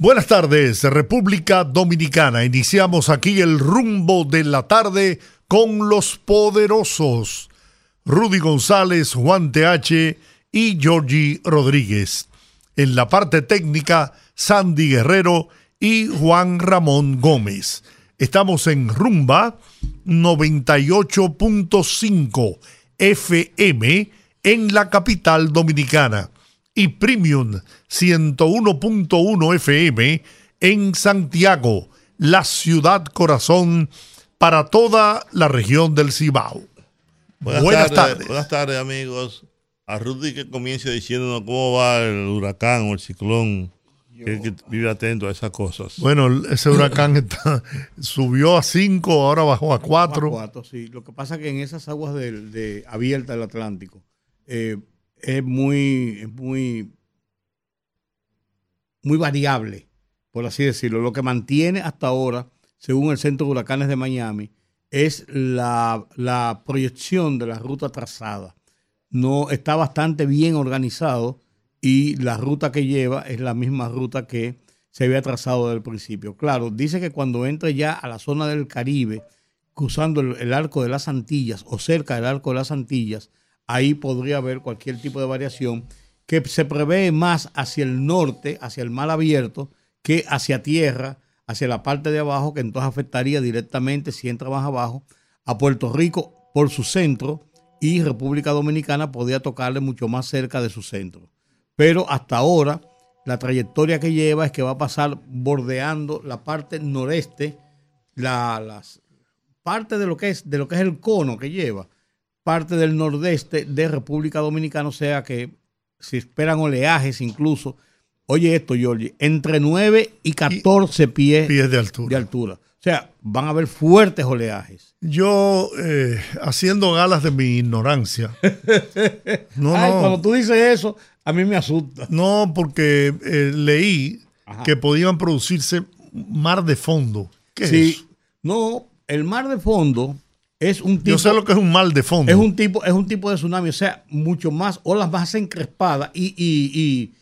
Buenas tardes, República Dominicana. Iniciamos aquí el rumbo de la tarde con los poderosos. Rudy González, Juan TH y Georgie Rodríguez. En la parte técnica, Sandy Guerrero y Juan Ramón Gómez. Estamos en Rumba 98.5 FM en la capital dominicana y Premium 101.1 FM en Santiago, la ciudad corazón para toda la región del Cibao. Buenas, tardes, Buenas tardes, amigos. A Rudy que comience diciéndonos cómo va el huracán o el ciclón. Que, vive atento a esas cosas. Bueno, ese huracán está, subió a 5, ahora bajó a 4. Sí. Lo que pasa es que en esas aguas de, abiertas del Atlántico, eh, es muy, muy, muy variable, por así decirlo. Lo que mantiene hasta ahora, según el Centro de Huracanes de Miami, es la, la proyección de la ruta trazada. No está bastante bien organizado y la ruta que lleva es la misma ruta que se había trazado desde el principio. Claro, dice que cuando entre ya a la zona del Caribe, cruzando el arco de las Antillas o cerca del arco de las Antillas, ahí podría haber cualquier tipo de variación que se prevé más hacia el norte, hacia el mar abierto, que hacia tierra, hacia la parte de abajo, que entonces afectaría directamente, si entra más abajo, a Puerto Rico por su centro y República Dominicana podría tocarle mucho más cerca de su centro. Pero hasta ahora, la trayectoria que lleva es que va a pasar bordeando la parte noreste, la, parte de lo, que es, de lo que es el cono que lleva, parte del nordeste de República Dominicana, o sea que se esperan oleajes incluso. Oye esto, Georgie, entre 9 y 14 pies, de, altura. de altura. O sea, van a haber fuertes oleajes. Yo, eh, haciendo galas de mi ignorancia. no, Ay, Cuando tú dices eso, a mí me asusta. No, porque eh, leí que podían producirse mar de fondo. ¿Qué sí, No, el mar de fondo es un tipo, Yo sé lo que es un mal de fondo. Es un tipo, es un tipo de tsunami, o sea, mucho más, olas más encrespadas y, y,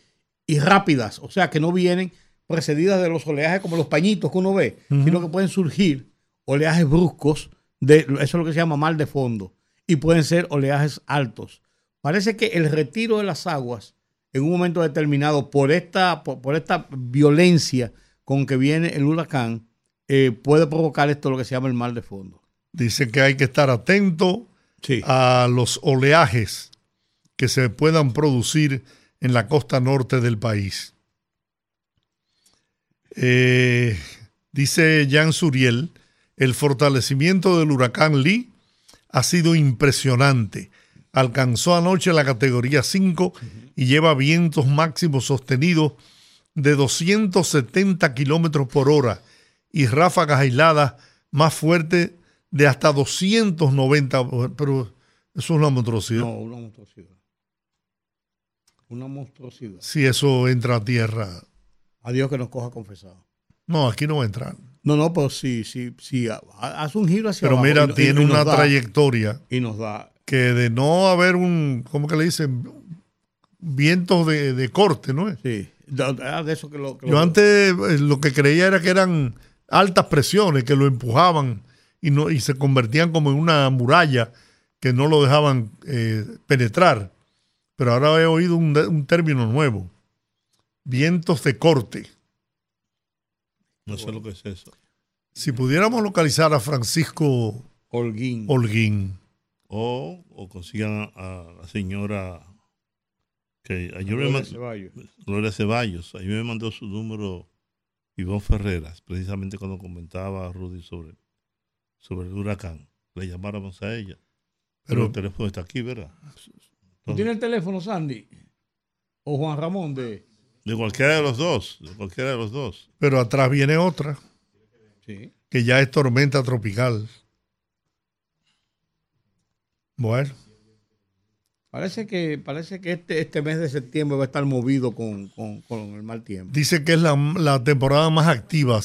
y, rápidas, o sea, que no vienen precedidas de los oleajes como los pañitos que uno ve, sino que pueden surgir oleajes bruscos, de, eso es lo que se llama mal de fondo, y pueden ser oleajes altos. Parece que el retiro de las aguas en un momento determinado por esta, por, esta violencia con que viene el huracán eh, puede provocar esto lo que se llama el mal de fondo. Dice que hay que estar atento a los oleajes que se puedan producir en la costa norte del país. Eh, dice Jan Suriel, el fortalecimiento del huracán Lee ha sido impresionante. Alcanzó anoche la categoría 5 y lleva vientos máximos sostenidos de 270 kilómetros por hora y ráfagas aisladas más fuertes de hasta 290, pero eso es una monstruosidad. No, una monstruosidad. Una monstruosidad. Si eso entra a tierra. A Dios que nos coja confesado. No, aquí no va a entrar. No, no, pero sí, sí, sí, hace un giro hacia Pero mira, tiene una trayectoria. Y nos da. Que de no haber un, ¿cómo que le dicen? Vientos de, corte, ¿no es? Sí, de, eso que lo. Yo antes eh, lo que creía era que eran altas presiones que lo empujaban y, no, y se convertían como en una muralla que no lo dejaban eh, penetrar. Pero ahora he oído un, término nuevo, vientos de corte. No sé lo que es eso. Si pudiéramos localizar a Francisco Holguín. Holguín. O, o consigan a, la señora que ayer Gloria, me Ceballos. Gloria Ceballos. Ayer me mandó su número Iván Ferreras, precisamente cuando comentaba a Rudy sobre sobre el huracán, le llamáramos a ella. Pero, el teléfono está aquí, ¿verdad? ¿Tú tienes el teléfono, Sandy? ¿O Juan Ramón de...? De cualquiera de los dos, de cualquiera de los dos. Pero atrás viene otra. que ya es tormenta tropical. Bueno. Parece que, parece que este, este mes de septiembre va a estar movido con, el mal tiempo. Dice que es la, temporada más activa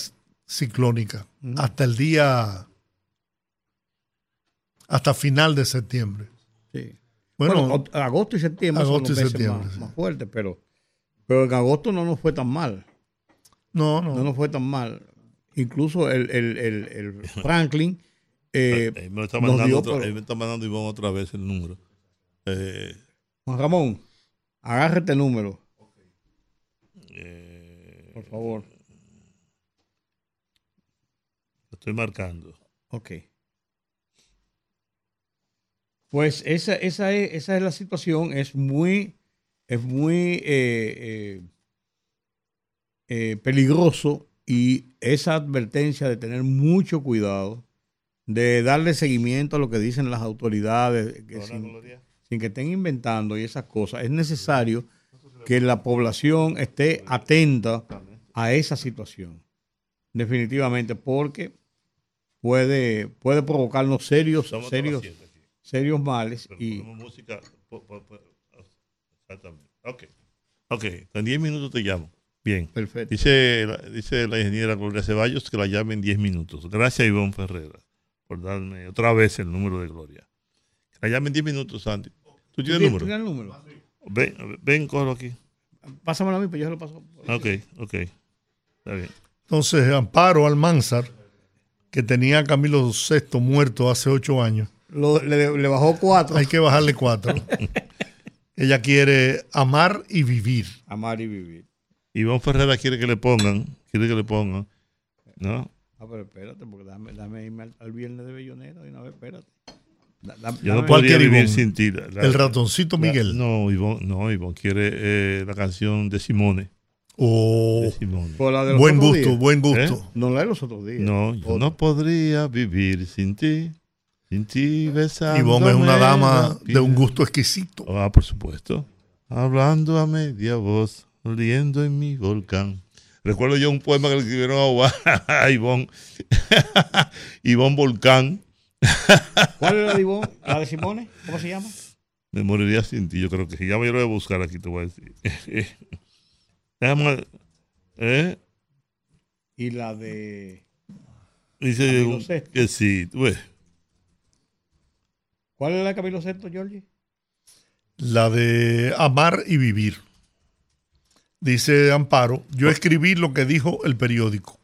ciclónica. Hasta el día. Hasta final de septiembre. Sí. Bueno, agosto y septiembre son los meses más, fuertes, pero, pero en agosto no nos fue tan mal. No, no. No nos fue tan mal. Incluso el, Franklin. Eh, me, está mandando otra, me está mandando otra vez el número. Eh, Juan Ramón, agárrate el número. Eh, Por favor. Lo estoy marcando. Ok. Pues esa, esa, es, esa es la situación. Es muy, es muy eh, peligroso y esa advertencia de tener mucho cuidado, de darle seguimiento a lo que dicen las autoridades, que sin que estén inventando y esas cosas, es necesario que la población esté atenta a esa situación. Definitivamente, porque puede, puede provocarnos serios, serios, serios males. y música. Exactamente. Ok. Ok, en 10 minutos te llamo. Bien. Perfecto. Dice, dice la ingeniera Gloria Ceballos que la llame en 10 minutos. Gracias, Ivonne Ferreira, por darme otra vez el número de Gloria. La llame en 10 minutos, Santi. ¿Tú tienes el número? ¿Tienes el número? Ven, ven, cógelo aquí. Pásamelo a mí, pues yo se lo paso. Ok, ok. Está bien. Entonces, Amparo Almanzar, que tenía a Camilo VI muerto hace ocho años. Le, bajó cuatro. Hay que bajarle cuatro. Ella quiere amar y vivir. Amar y vivir. Iván Ferrera quiere que le pongan, quiere que le pongan, ¿no? Ah, pero espérate, porque dame, dame irme al, al, viernes de Bellonera y una vez, espérate. Yo no podría vivir sin ti. el ratoncito Miguel. no, Ivonne, no, Ivonne quiere eh, la canción de Simone. Oh, buen gusto, buen gusto. ¿Eh? No la de los otros días. No, yo no podría vivir sin ti. Sin ti besando. Ivonne es una dama de un gusto exquisito. Ah, por supuesto. Hablando a media voz, oliendo en mi volcán. Recuerdo yo un poema que le escribieron a Ivonne. Ivonne Volcán ¿Cuál es la de ¿La de Simone? ¿Cómo se llama? Me moriría sin ti, yo creo que si ya me lo voy a buscar aquí, te voy a decir. ¿eh? Y la de. Dice que sí, ¿Cuál es la de Camilo Sesto, Georgie? La de Amar y Vivir. Dice Amparo, yo escribí lo que dijo el periódico.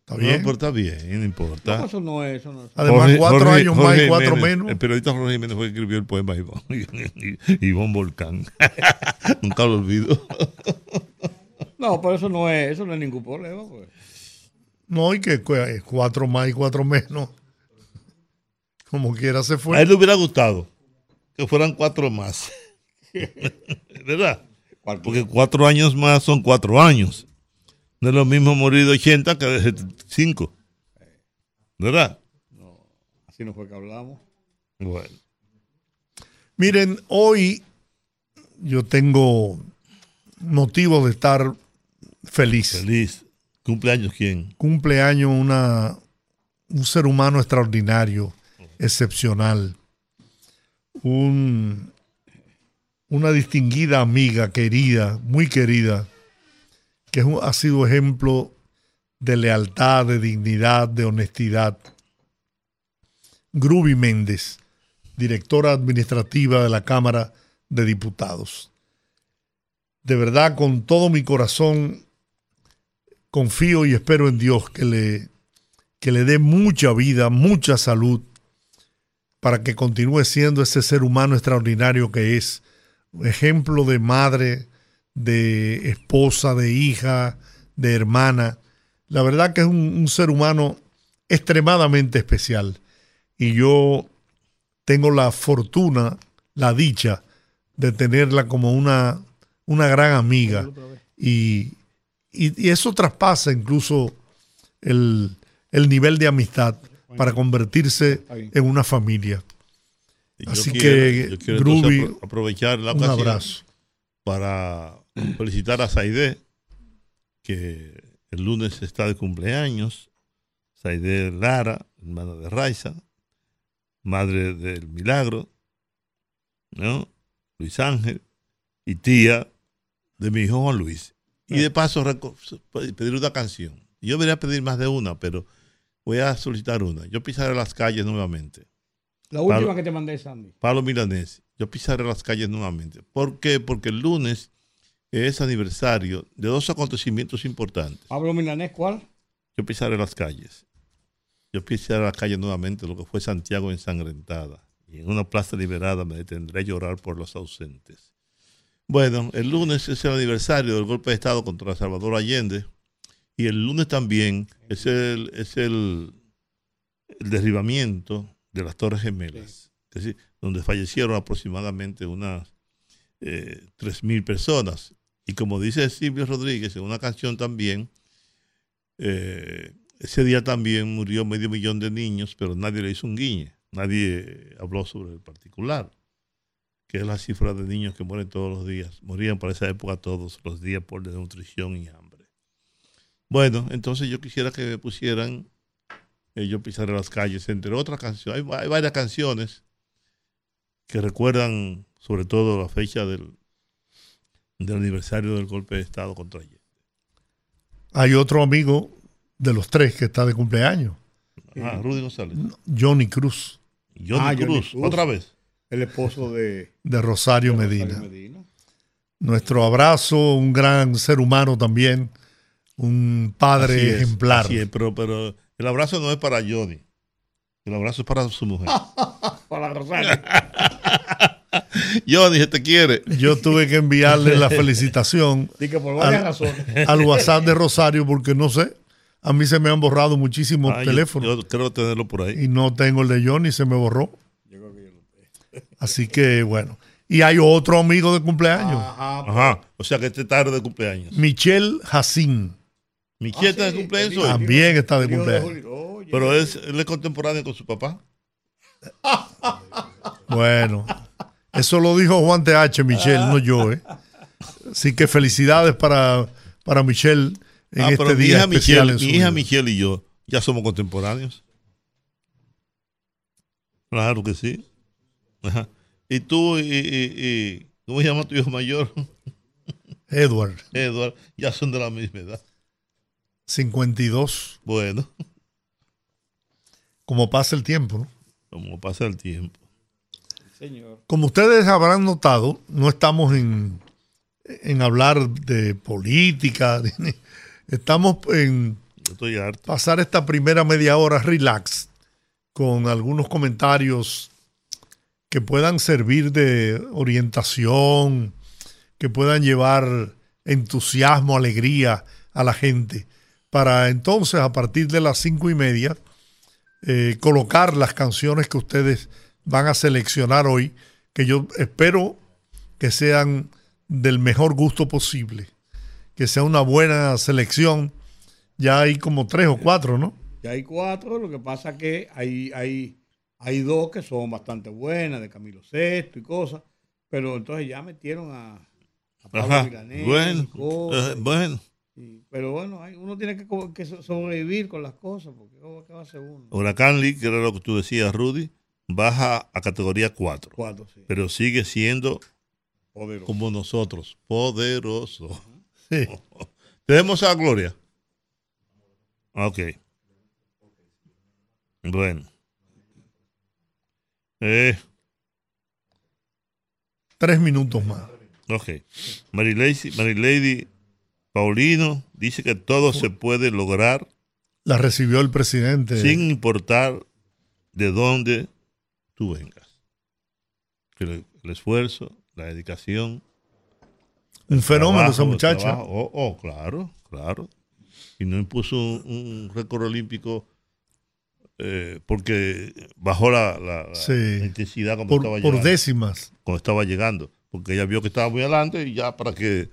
Está bien. No, está bien, no importa. No, eso no es. Eso no es. Además, cuatro años más y cuatro menos. El periodista Jorge Jiménez fue que escribió el poema Ivón, Volcán. Nunca lo olvido. no, pero eso no es, eso no es ningún problema. Pues. No, y que cuatro más y cuatro menos. Como quiera se fue. A él le hubiera gustado que fueran cuatro más. ¿Verdad? Porque cuatro años más son cuatro años. No es lo mismo morir de 80 que de 75. ¿Verdad? No, así no fue que hablamos. Bueno. Miren, hoy yo tengo motivo de estar feliz. Feliz. ¿Cumpleaños quién? Cumpleaños una, un ser humano extraordinario, excepcional. Un, una distinguida amiga, querida, muy querida, que ha sido ejemplo de lealtad, de dignidad, de honestidad. Gruby Méndez, directora administrativa de la Cámara de Diputados. De verdad, con todo mi corazón, confío y espero en Dios que le, que le dé mucha vida, mucha salud, para que continúe siendo ese ser humano extraordinario que es, ejemplo de madre, de esposa, de hija, de hermana. La verdad que es un, ser humano extremadamente especial. Y yo tengo la fortuna, la dicha de tenerla como una, una gran amiga. Y, eso traspasa incluso el, nivel de amistad para convertirse en una familia. Así que, aprovechar la un abrazo para felicitar a Saide, que el lunes está de cumpleaños. Saide Lara, hermana de Raiza, madre del Milagro, ¿no? Luis Ángel, y tía de mi hijo Juan Luis. Y de paso pedir una canción. Yo debería pedir más de una, pero voy a solicitar una. Yo pisaré las calles nuevamente. La última que te mandé, Sandy. Pablo Milanés. Yo pisaré las calles nuevamente. ¿Por qué? Porque el lunes es aniversario de dos acontecimientos importantes. Pablo Milanés, ¿cuál? Yo pisaré las calles. Yo pisaré las calles nuevamente, lo que fue Santiago ensangrentada. Y en una plaza liberada me detendré a llorar por los ausentes. Bueno, el lunes es el aniversario del golpe de Estado contra Salvador Allende y el lunes también es el, es el, derribamiento de las Torres Gemelas, es decir, donde fallecieron aproximadamente unas eh, 3.000 personas. Y como dice Silvio Rodríguez en una canción también, eh, ese día también murió medio millón de niños, pero nadie le hizo un guiñe, nadie habló sobre el particular que es la cifra de niños que mueren todos los días. Morían para esa época todos los días por desnutrición y hambre. Bueno, entonces yo quisiera que me pusieran eh, Yo pisaré las calles, entre otras canciones. Hay, varias canciones que recuerdan sobre todo la fecha del, del aniversario del golpe de Estado contra Allende. Hay otro amigo de los tres que está de cumpleaños. Ah, Rudy González. Johnny Cruz. Johnny, ah, Cruz, otra vez el esposo de, de Rosario, Medina. Nuestro abrazo, un gran ser humano también, un padre ejemplar. pero, pero el abrazo no es para Johnny, el abrazo es para su mujer. para Rosario. Johnny, se te quiere. Yo tuve que enviarle la felicitación al, WhatsApp de Rosario porque no sé. A mí se me han borrado muchísimos teléfonos. Yo, creo tenerlo por ahí. Y no tengo el de Johnny, se me borró. Así que bueno. Y hay otro amigo de cumpleaños. Ajá. O sea que este tarde de cumpleaños. Michelle Jacín. Michelle está de cumpleaños También está de cumpleaños. Pero es, él es contemporáneo con su papá. Bueno, eso lo dijo Juan TH, Michelle, no yo, ¿eh? Así que felicidades para, para Michelle en ah, este día especial. Michelle, mi hija Michelle y yo ya somos contemporáneos. Claro que sí. Y tú, y, ¿cómo se llama tu hijo mayor? Edward. Edward, ya son de la misma edad. 52. Bueno. Como pasa el tiempo, ¿no? Como pasa el tiempo. Señor. Como ustedes habrán notado, no estamos en, en hablar de política, estamos en estoy harto. pasar esta primera media hora relax con algunos comentarios que puedan servir de orientación, que puedan llevar entusiasmo, alegría a la gente, para entonces a partir de las cinco y media eh, colocar las canciones que ustedes van a seleccionar hoy, que yo espero que sean del mejor gusto posible, que sea una buena selección. Ya hay como tres o cuatro, ¿no? Ya hay cuatro, lo que pasa que hay, hay hay dos que son bastante buenas, de Camilo Sesto y cosas, pero entonces ya metieron a, Pablo Bueno, eh, bueno. Pero bueno, uno tiene que, sobrevivir con las cosas, porque ¿qué va a hacer uno? Huracán Lee, que era lo que tú decías, Rudy, baja a categoría 4. Pero sigue siendo como nosotros, poderoso. ¿Tenemos a Gloria? Ok. Bueno. Eh. Tres minutos más. Ok. Marilady Paulino dice que todo se puede lograr. La recibió el presidente. Sin importar de dónde tú vengas. El, esfuerzo, la dedicación. Un fenómeno esa muchacha. Oh, oh, claro, claro. Y no impuso un récord olímpico eh, porque bajó la, intensidad cuando por, estaba por décimas. Cuando estaba llegando, porque ella vio que estaba muy adelante y ya para qué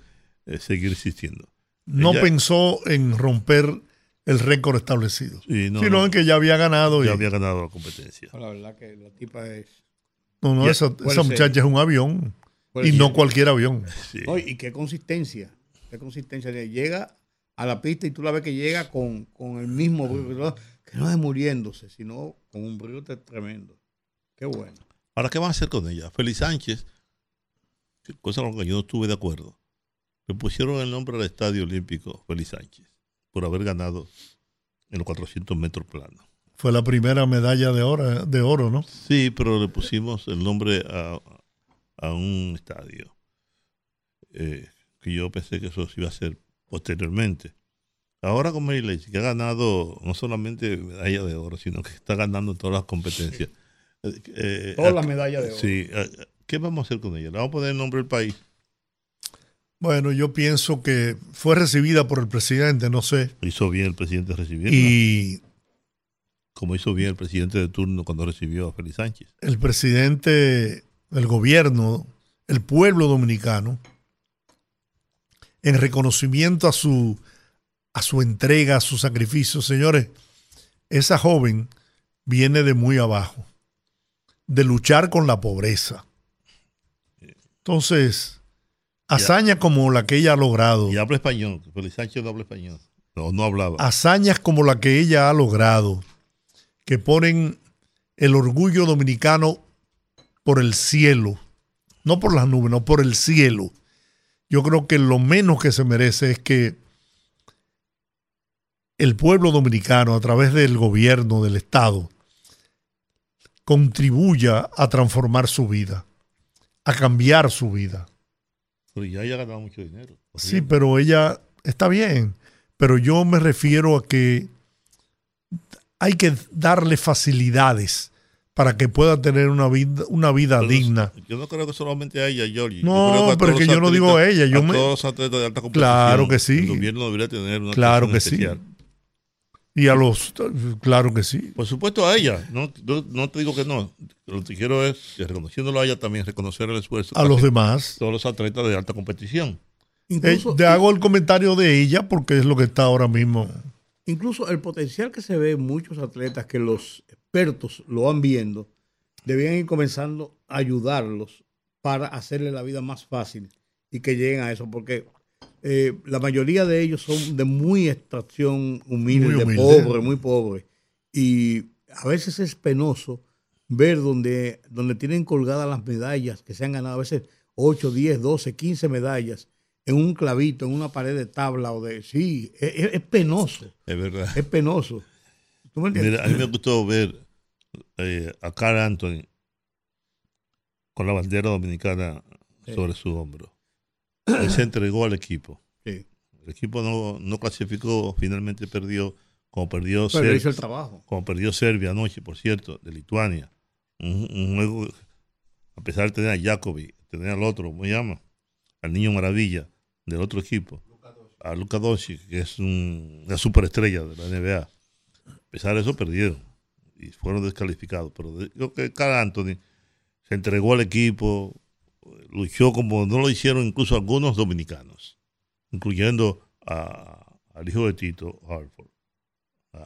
eh, seguir insistiendo. No pensó en romper el récord establecido, sino en que ya había ganado. Ya había ganado la competencia. La verdad que la tipa es... No, no, esa, muchacha es un avión. Y no cualquier avión. y qué consistencia. Qué consistencia. Llega a la pista y tú la ves que llega con, con el mismo brillo, que no es muriéndose, sino con un brillo tremendo. Qué bueno. Ahora, ¿qué van a hacer con ella? Félix Sánchez, cosa con la que yo no estuve de acuerdo, le pusieron el nombre al Estadio Olímpico Félix Sánchez por haber ganado en los 400 metros planos. Fue la primera medalla de oro, de oro ¿no? Sí, pero le pusimos el nombre a, a un estadio eh, que yo pensé que eso se iba a hacer posteriormente. Ahora con Mary que ha ganado no solamente medalla de oro, sino que está ganando todas las competencias. Eh, eh, todas las medallas de oro. Sí. ¿Qué vamos a hacer con ella? ¿Le vamos a poner el nombre del país? Bueno, yo pienso que fue recibida por el presidente, no sé. Hizo bien el presidente recibirla. Y. Como hizo bien el presidente de turno cuando recibió a Félix Sánchez. El presidente, el gobierno, el pueblo dominicano, en reconocimiento a su, a su entrega, a su sacrificio. Señores, esa joven viene de muy abajo, de luchar con la pobreza. Entonces, Hazañas como la que ella ha logrado. Y habla español, Feliz Sánchez no habla español. No, no hablaba. Hazañas como la que ella ha logrado, que ponen el orgullo dominicano por el cielo, no por las nubes, no por el cielo. Yo creo que lo menos que se merece es que el pueblo dominicano, a través del gobierno, del Estado, contribuya a transformar su vida, a cambiar su vida. Pero ya ella ha ganado mucho dinero. Sí, pero ella está bien. Pero yo me refiero a que hay que darle facilidades para que pueda tener una vida, una vida digna. Yo no creo que solamente a ella, Georgie. No, pero que yo no digo a ella. Yo a todos los atletas de alta competición. Claro que sí. El gobierno debería tener una Claro que sí. Y a los, claro que sí. Por supuesto a ella, no, no, te digo que no. Lo que quiero es, reconociéndolo a ella, también reconocer el esfuerzo. A los demás. Todos los atletas de alta competición. Incluso, te hago el comentario de ella porque es lo que está ahora mismo. Incluso el potencial que se ve en muchos atletas que los expertos lo van viendo, debían ir comenzando a ayudarlos para hacerle la vida más fácil y que lleguen a eso, porque eh, la mayoría de ellos son de muy extracción humilde, de pobre, muy pobre. Y a veces es penoso ver donde, donde tienen colgadas las medallas que se han ganado, a veces 8, 10, 12, 15 medallas en un clavito, en una pared de tabla o de... Sí, es, penoso. Es verdad. Es penoso. a mí me gustó ver eh, a Carl Anthony con la bandera dominicana sobre su hombro. Él se entregó al equipo. El equipo no, clasificó, finalmente perdió, como perdió Serbia. hizo el trabajo. Como perdió Serbia anoche, por cierto, de Lituania. Un, juego, a pesar de tener a Jacobi, tener al otro, ¿cómo se llama? Al niño maravilla del otro equipo. A Luka Doncic, que es una superestrella de la NBA. A pesar de eso, perdieron y fueron descalificados. Pero creo que Carl Anthony se entregó al equipo, luchó como no lo hicieron incluso algunos dominicanos, incluyendo al hijo de Tito, Harford,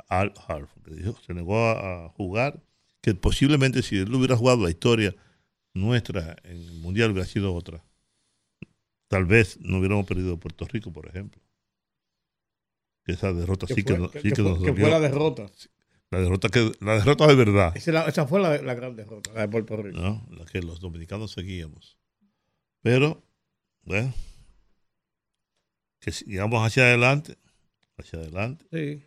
Al Harford, que se negó a, jugar, que posiblemente si él hubiera jugado la historia nuestra en el Mundial hubiera sido otra. Tal vez no hubiéramos perdido Puerto Rico, por ejemplo. Esa derrota sí, que, sí que, fue, fue la derrota. La derrota, que, la derrota de verdad. Esa, fue la, gran derrota, la de Puerto Rico. No, la que los dominicanos seguíamos. Pero, bueno, que sigamos hacia adelante. Hacia adelante. Sí.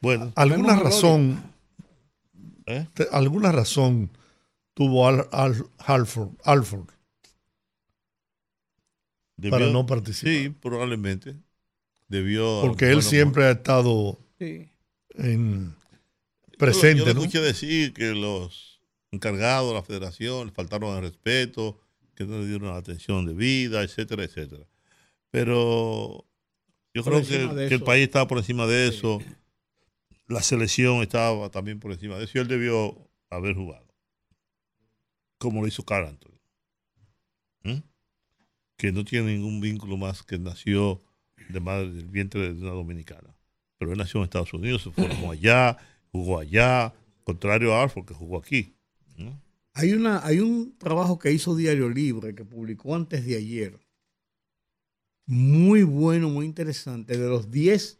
Bueno. Alguna razón, ¿Eh? alguna razón tuvo Al, Alford, Alford para no participar. Sí, probablemente. Debió. Porque él siempre ha estado. Sí en presente. Yo, escuché decir que los encargados de la federación faltaron al respeto, que no le dieron la atención debida, etcétera, etcétera. Pero yo creo que, el país estaba por encima de eso, la selección estaba también por encima de eso y él debió haber jugado, como lo hizo Carl Anthony, que no tiene ningún vínculo más que nació de madre del vientre de una dominicana pero él nació en Estados Unidos, se formó allá, jugó allá, contrario a Alford que jugó aquí. Hay, una, hay un trabajo que hizo Diario Libre, que publicó antes de ayer, muy bueno, muy interesante, de los 10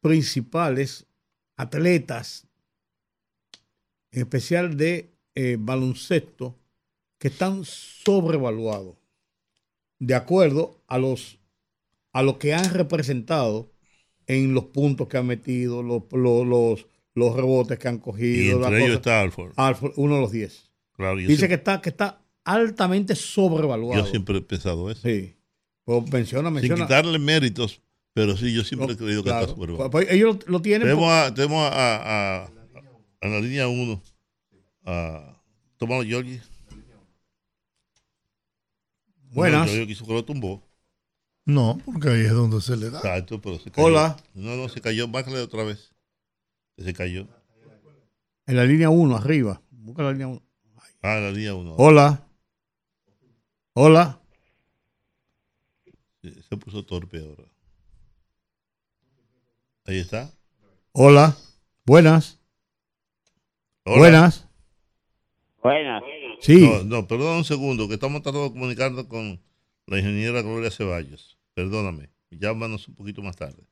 principales atletas, en especial de eh, baloncesto, que están sobrevaluados, de acuerdo a los a lo que han representado en los puntos que han metido, los, los, los, rebotes que han cogido. Y entre ellos está Alford. Alford. uno de los 10. Dice que, está, que está altamente sobrevaluado. Yo siempre he pensado eso. Sí. Pues menciona, menciona. Sin quitarle méritos, pero sí, yo siempre he creído que está sobrevaluado. Pues, pues ellos lo, tienen. Tenemos, a, tenemos a, a, a, la línea 1 a Tomás Giorgi. Buenas. No, quiso que lo tumbó. No, porque ahí es donde se le da. Exacto, pero se cayó. Hola. No, no, se cayó. Bájale otra vez. Se cayó. En la línea 1, arriba. Busca la línea 1. Ah, la línea 1. Hola. Hola. Se puso torpe ahora. Ahí está. Hola. Buenas. Buenas. Buenas. Sí. No, no, perdón un segundo, que estamos tratando de comunicarnos con la ingeniera Gloria Ceballos. Perdóname, llámanos un poquito más tarde.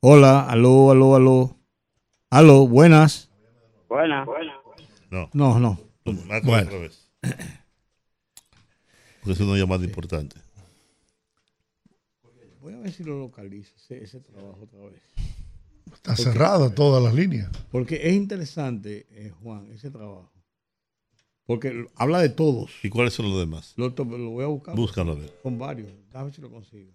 Hola, aló, aló, aló. Aló, buenas. Buenas. No. No, no. bueno. otra vez. Porque es una llamada importante. Voy a ver si lo localizo, ese, trabajo otra vez. Está cerrada todas las líneas. Porque es interesante, eh, Juan, ese trabajo. Porque habla de todos. ¿Y cuáles son los demás? Lo, lo voy a buscar. Búscalo a ver. Con varios. A ver si lo consigo.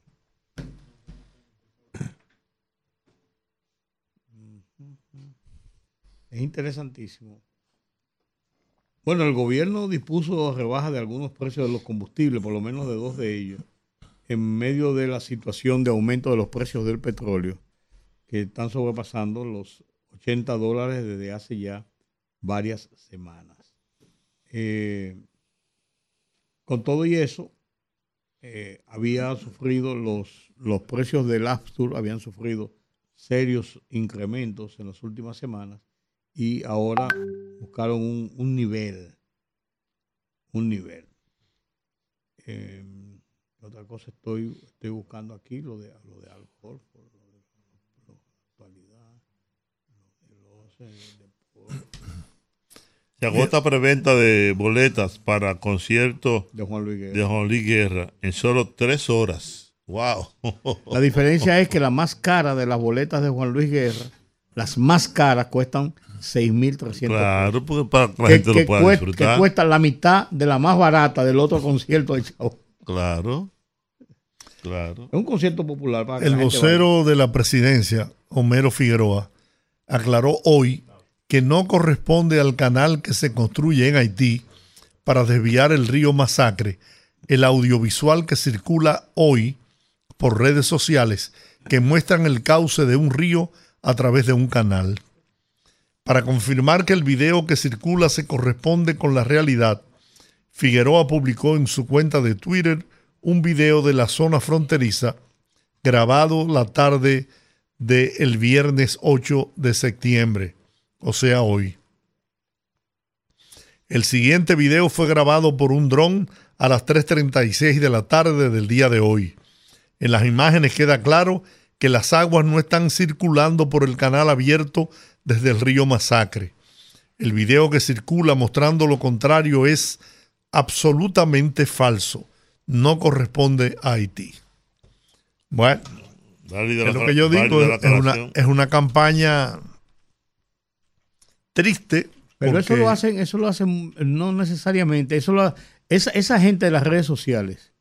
Es interesantísimo. Bueno, el gobierno dispuso rebaja de algunos precios de los combustibles, por lo menos de dos de ellos, en medio de la situación de aumento de los precios del petróleo, que están sobrepasando los 80 dólares desde hace ya varias semanas. Eh, con todo y eso, eh, había sufrido los, los precios del Apstur, habían sufrido serios incrementos en las últimas semanas y ahora buscaron un, nivel, un nivel. Eh, otra cosa estoy, estoy buscando aquí, lo de, lo de alcohol, lo de, la actualidad, lo de se agota preventa de boletas para concierto de Juan Luis Guerra, de Juan Luis Guerra en solo tres horas. ¡Wow! La diferencia es que la más cara de las boletas de Juan Luis Guerra, las más caras cuestan 6.300 Claro, porque para que la gente lo pueda disfrutar. Que cuesta la mitad de la más barata del otro concierto de Chavo. Claro. Claro. Es un concierto popular. Para El vocero de la presidencia, Homero Figueroa, aclaró hoy que no corresponde al canal que se construye en Haití para desviar el río Masacre, el audiovisual que circula hoy por redes sociales que muestran el cauce de un río a través de un canal. Para confirmar que el video que circula se corresponde con la realidad, Figueroa publicó en su cuenta de Twitter un video de la zona fronteriza grabado la tarde del viernes 8 de septiembre o sea hoy. El siguiente video fue grabado por un dron a las 3.36 de la tarde del día de hoy. En las imágenes queda claro que las aguas no están circulando por el canal abierto desde el río Masacre. El video que circula mostrando lo contrario es absolutamente falso. No corresponde a Haití. Bueno, es lo que yo digo, una, es una campaña triste. Pero eso lo hacen, eso lo hacen no necesariamente, eso lo, esa, esa gente de las redes sociales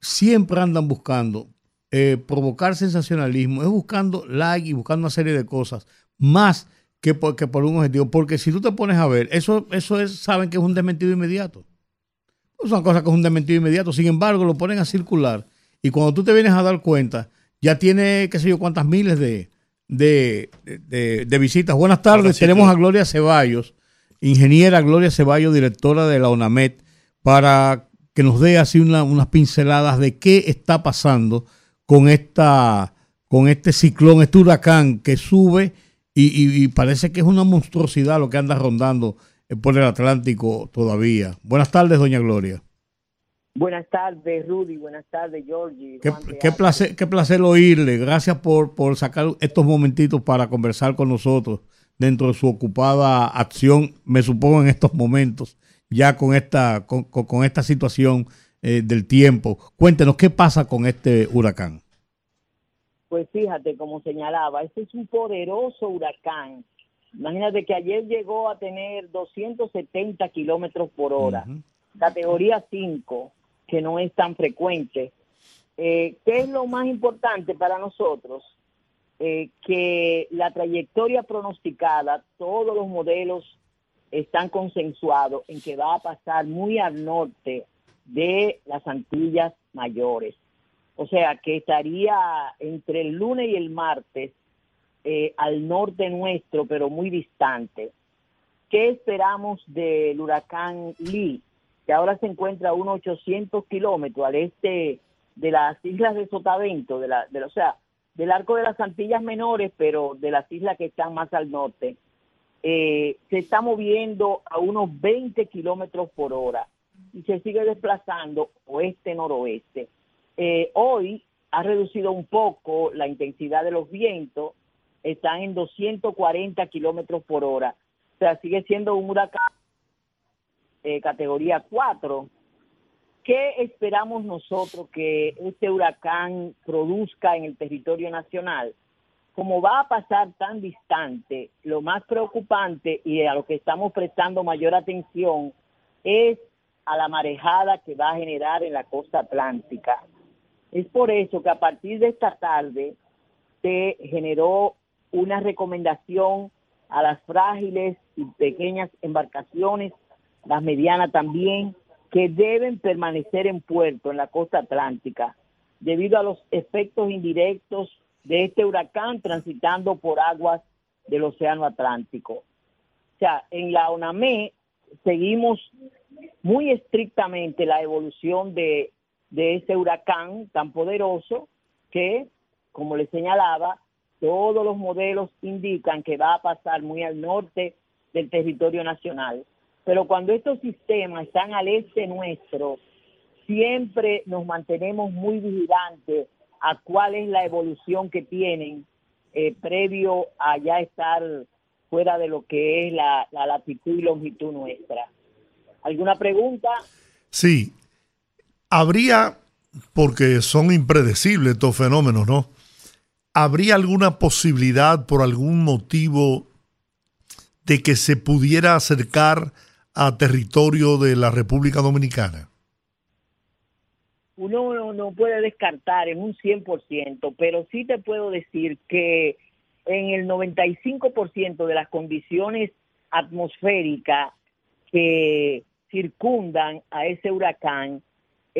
siempre andan buscando eh, provocar sensacionalismo, es buscando like y buscando una serie de cosas, más que por, que por un objetivo. Porque si tú te pones a ver, eso, eso es, saben que es un desmentido inmediato. Son cosas que es un desmentido inmediato. Sin embargo, lo ponen a circular. Y cuando tú te vienes a dar cuenta, ya tiene, qué sé yo, cuántas miles de, de, visitas. Buenas tardes, tenemos a Gloria Ceballos, ingeniera Gloria Ceballos, directora de la ONAMET, para que nos dé así unas pinceladas de qué está pasando con esta con este ciclón, este huracán que sube y, parece que es una monstruosidad lo que anda rondando por el Atlántico todavía. Buenas tardes, doña Gloria. Buenas tardes, Rudy. Buenas tardes, Georgie. Qué, qué placer, qué placer oírle. Gracias por, por sacar estos momentitos para conversar con nosotros dentro de su ocupada acción, me supongo en estos momentos, ya con esta, con, con esta situación eh, del tiempo. Cuéntenos, ¿qué pasa con este huracán? Pues fíjate, como señalaba, este es un poderoso huracán. Imagínate que ayer llegó a tener 270 kilómetros por hora, categoría 5 que no es tan frecuente. Eh, ¿Qué es lo más importante para nosotros? Eh, que la trayectoria pronosticada, todos los modelos están consensuados en que va a pasar muy al norte de las Antillas Mayores. O sea, que estaría entre el lunes y el martes eh, al norte nuestro, pero muy distante. ¿Qué esperamos del huracán Lee? que ahora se encuentra a unos 800 kilómetros al este de las islas de Sotavento, de la, de o sea, del arco de las Antillas Menores, pero de las islas que están más al norte, eh, se está moviendo a unos 20 kilómetros por hora y se sigue desplazando oeste-noroeste. Eh, hoy ha reducido un poco la intensidad de los vientos, están en 240 kilómetros por hora. O sea, sigue siendo un huracán eh, categoría 4. ¿Qué esperamos nosotros que este huracán produzca en el territorio nacional? Como va a pasar tan distante, lo más preocupante y a lo que estamos prestando mayor atención es a la marejada que va a generar en la costa atlántica. Es por eso que a partir de esta tarde se generó una recomendación a las frágiles y pequeñas embarcaciones las medianas también, que deben permanecer en puerto en la costa atlántica debido a los efectos indirectos de este huracán transitando por aguas del Océano Atlántico. O sea, en la ONAME seguimos muy estrictamente la evolución de, de ese huracán tan poderoso que, como le señalaba, todos los modelos indican que va a pasar muy al norte del territorio nacional. Pero cuando estos sistemas están al este nuestro, siempre nos mantenemos muy vigilantes a cuál es la evolución que tienen eh, previo a ya estar fuera de lo que es la, la latitud y longitud nuestra. ¿Alguna pregunta? Sí. Habría, porque son impredecibles estos fenómenos, ¿no? ¿Habría alguna posibilidad por algún motivo de que se pudiera acercar a territorio de la República Dominicana? Uno no, puede descartar en un 100%, pero sí te puedo decir que en el 95% de las condiciones atmosféricas que circundan a ese huracán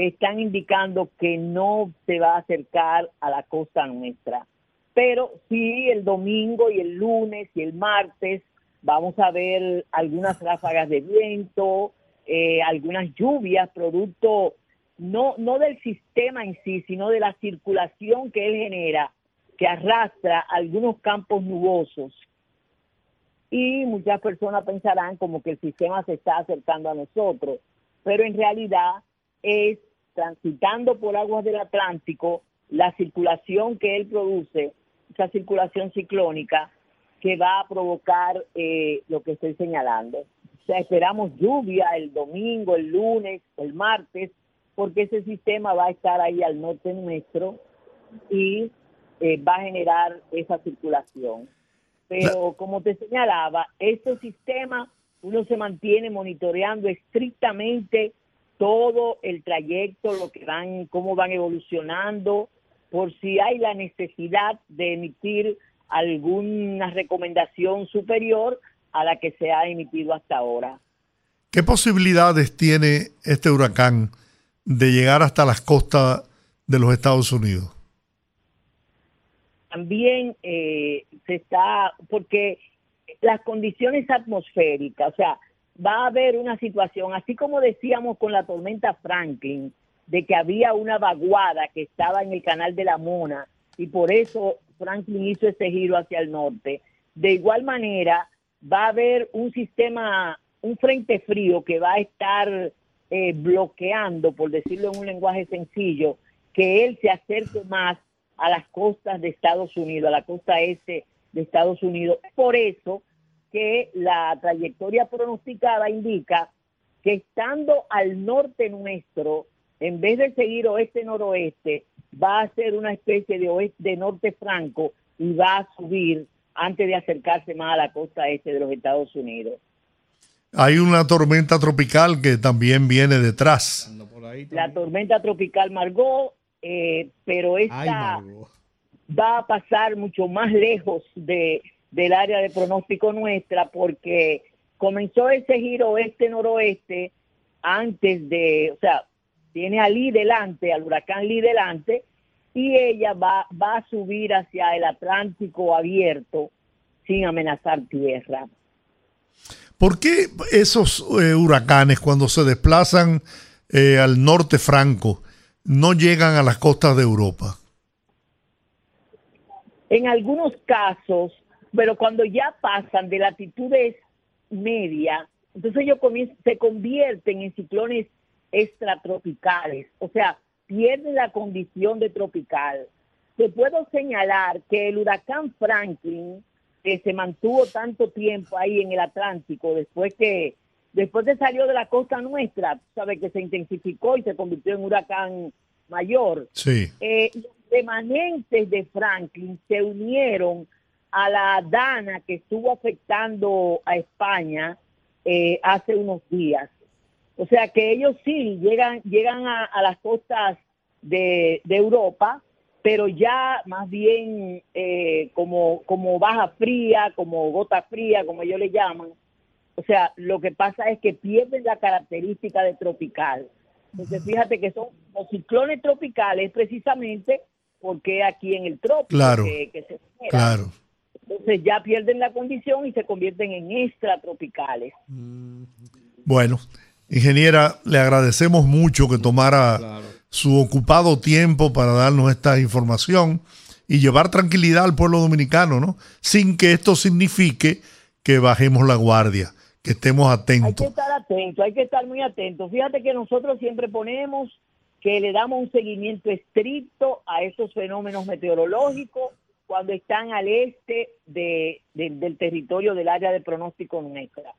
están indicando que no se va a acercar a la costa nuestra. Pero sí el domingo y el lunes y el martes vamos a ver algunas ráfagas de viento, eh, algunas lluvias, producto no, no del sistema en sí, sino de la circulación que él genera, que arrastra algunos campos nubosos. Y muchas personas pensarán como que el sistema se está acercando a nosotros, pero en realidad es transitando por aguas del Atlántico la circulación que él produce, esa circulación ciclónica, que va a provocar eh, lo que estoy señalando. O sea, esperamos lluvia el domingo, el lunes, el martes, porque ese sistema va a estar ahí al norte nuestro y eh, va a generar esa circulación. Pero como te señalaba, este sistema uno se mantiene monitoreando estrictamente todo el trayecto, lo que van, cómo van evolucionando, por si hay la necesidad de emitir alguna recomendación superior a la que se ha emitido hasta ahora. ¿Qué posibilidades tiene este huracán de llegar hasta las costas de los Estados Unidos? También eh, se está, porque las condiciones atmosféricas, o sea, va a haber una situación, así como decíamos con la tormenta Franklin, de que había una vaguada que estaba en el canal de la Mona y por eso Franklin hizo ese giro hacia el norte. De igual manera, va a haber un sistema, un frente frío que va a estar eh, bloqueando, por decirlo en un lenguaje sencillo, que él se acerque más a las costas de Estados Unidos, a la costa este de Estados Unidos. Por eso que la trayectoria pronosticada indica que estando al norte nuestro, en vez de seguir oeste-noroeste, va a ser una especie de oeste de norte franco y va a subir antes de acercarse más a la costa este de los Estados Unidos. Hay una tormenta tropical que también viene detrás. La tormenta tropical Margot, eh, pero esta va a pasar mucho más lejos de, del área de pronóstico nuestra porque comenzó ese giro oeste-noroeste antes de, o sea, tiene a Lee delante, al huracán Lee delante, y ella va, va a subir hacia el Atlántico abierto sin amenazar tierra. ¿Por qué esos eh, huracanes cuando se desplazan eh, al norte franco no llegan a las costas de Europa? En algunos casos, pero cuando ya pasan de latitudes media, entonces ellos se convierten en ciclones extratropicales, o sea, pierde la condición de tropical. Te puedo señalar que el huracán Franklin, que se mantuvo tanto tiempo ahí en el Atlántico, después que después de salió de la costa nuestra, sabe que se intensificó y se convirtió en huracán mayor. Sí. Eh, los remanentes de Franklin se unieron a la Dana que estuvo afectando a España eh, hace unos días. O sea que ellos sí llegan, llegan a, las costas de, Europa, pero ya más bien eh, como, como baja fría, como gota fría, como ellos le llaman. O sea, lo que pasa es que pierden la característica de tropical. Entonces, fíjate que son los ciclones tropicales precisamente porque aquí en el trópico claro, que, se Claro. Entonces ya pierden la condición y se convierten en extratropicales. Bueno, Ingeniera, le agradecemos mucho que tomara su ocupado tiempo para darnos esta información y llevar tranquilidad al pueblo dominicano, ¿no? Sin que esto signifique que bajemos la guardia, que estemos atentos. Hay que estar atentos, hay que estar muy atentos. Fíjate que nosotros siempre ponemos que le damos un seguimiento estricto a estos fenómenos meteorológicos cuando están al este del territorio del área de pronóstico nuestra.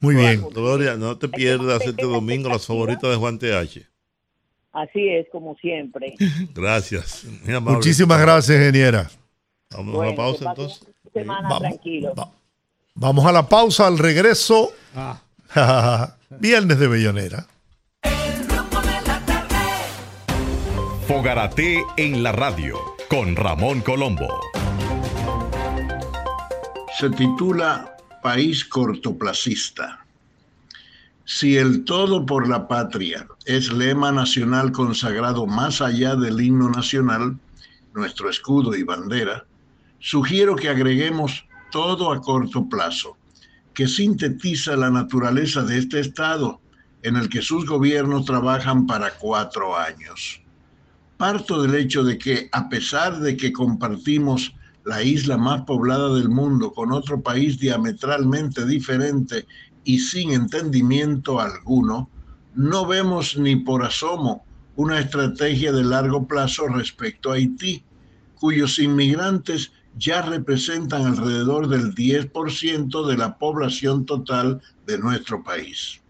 Muy bien. Gloria, no te pierdas este domingo las favoritas de Juan TH. Así es, como siempre. gracias. Muchísimas gracias, ingeniera. Vamos a la pausa entonces. Semana vamos, tranquilo. vamos a la pausa, al regreso. Ah. Viernes de Bellonera. Fogarate en la radio con Ramón Colombo. Se titula país cortoplacista. Si el todo por la patria es lema nacional consagrado más allá del himno nacional, nuestro escudo y bandera, sugiero que agreguemos todo a corto plazo, que sintetiza la naturaleza de este Estado en el que sus gobiernos trabajan para cuatro años. Parto del hecho de que, a pesar de que compartimos la isla más poblada del mundo con otro país diametralmente diferente y sin entendimiento alguno, no vemos ni por asomo una estrategia de largo plazo respecto a Haití, cuyos inmigrantes ya representan alrededor del 10% de la población total de nuestro país.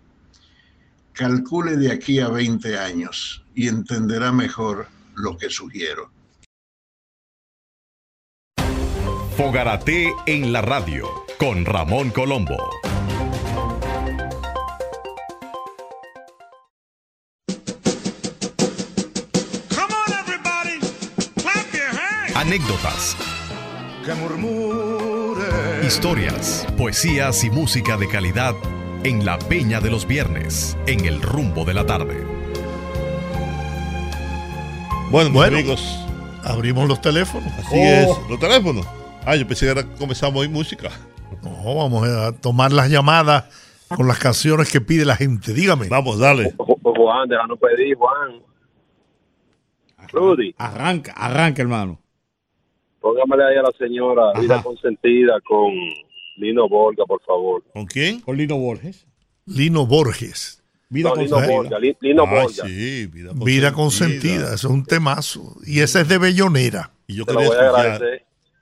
Calcule de aquí a 20 años y entenderá mejor lo que sugiero. Fogarate en la radio con Ramón Colombo. Anécdotas. Historias, poesías y música de calidad en la Peña de los Viernes, en el rumbo de la tarde. Bueno, amigos, abrimos los teléfonos. Así es, oh. los teléfonos. Ah, yo pensé que era comenzamos hoy música. No, vamos a tomar las llamadas con las canciones que pide la gente. Dígame. Vamos, dale. Juan, déjanos pedir, Juan. Rudy. Arranca, arranca, hermano. Póngamele ahí a la señora vida consentida con Lino Borga, por favor. ¿Con quién? Con Lino Borges. Lino Borges. Vida No, Lino consentida. Li- Lino Ay, Borgia. sí, vida consentida. Vida consentida, eso es un temazo. Y ese es de Bellonera. Y yo Te quería escuchar.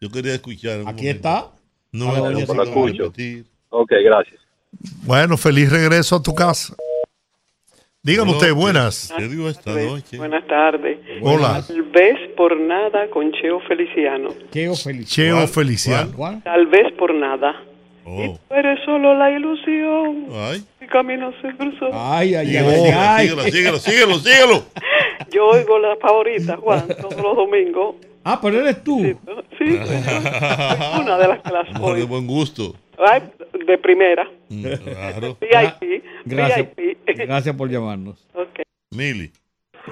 Yo quería escuchar. Aquí momento. está. No, no, no, Lo no, escucho. Ok, gracias. Bueno, feliz regreso a tu casa. Dígame usted, ¿qué- buenas. ¿Qué digo esta Buenas- noche? Buenas tardes. Hola. Tal vez por nada con Cheo Feliciano. Cheo Feliz. Cheo ¿Cuál? Feliciano. ¿Cuál? Tal vez por nada. Oh. Eres solo la ilusión. Ay. Mi camino se cruzó. Ay, ay, Síguelo, ay, ay. síguelo, síguelo, síguelo, síguelo. Yo oigo la favorita, Juan, todos los domingos. Ah, pero eres tú. Sí, señor. Soy una de las que las Mujer de buen gusto. Ay, de primera. Mm, Claro. VIP. Gracias, VIP. gracias por llamarnos. Ok. Mili.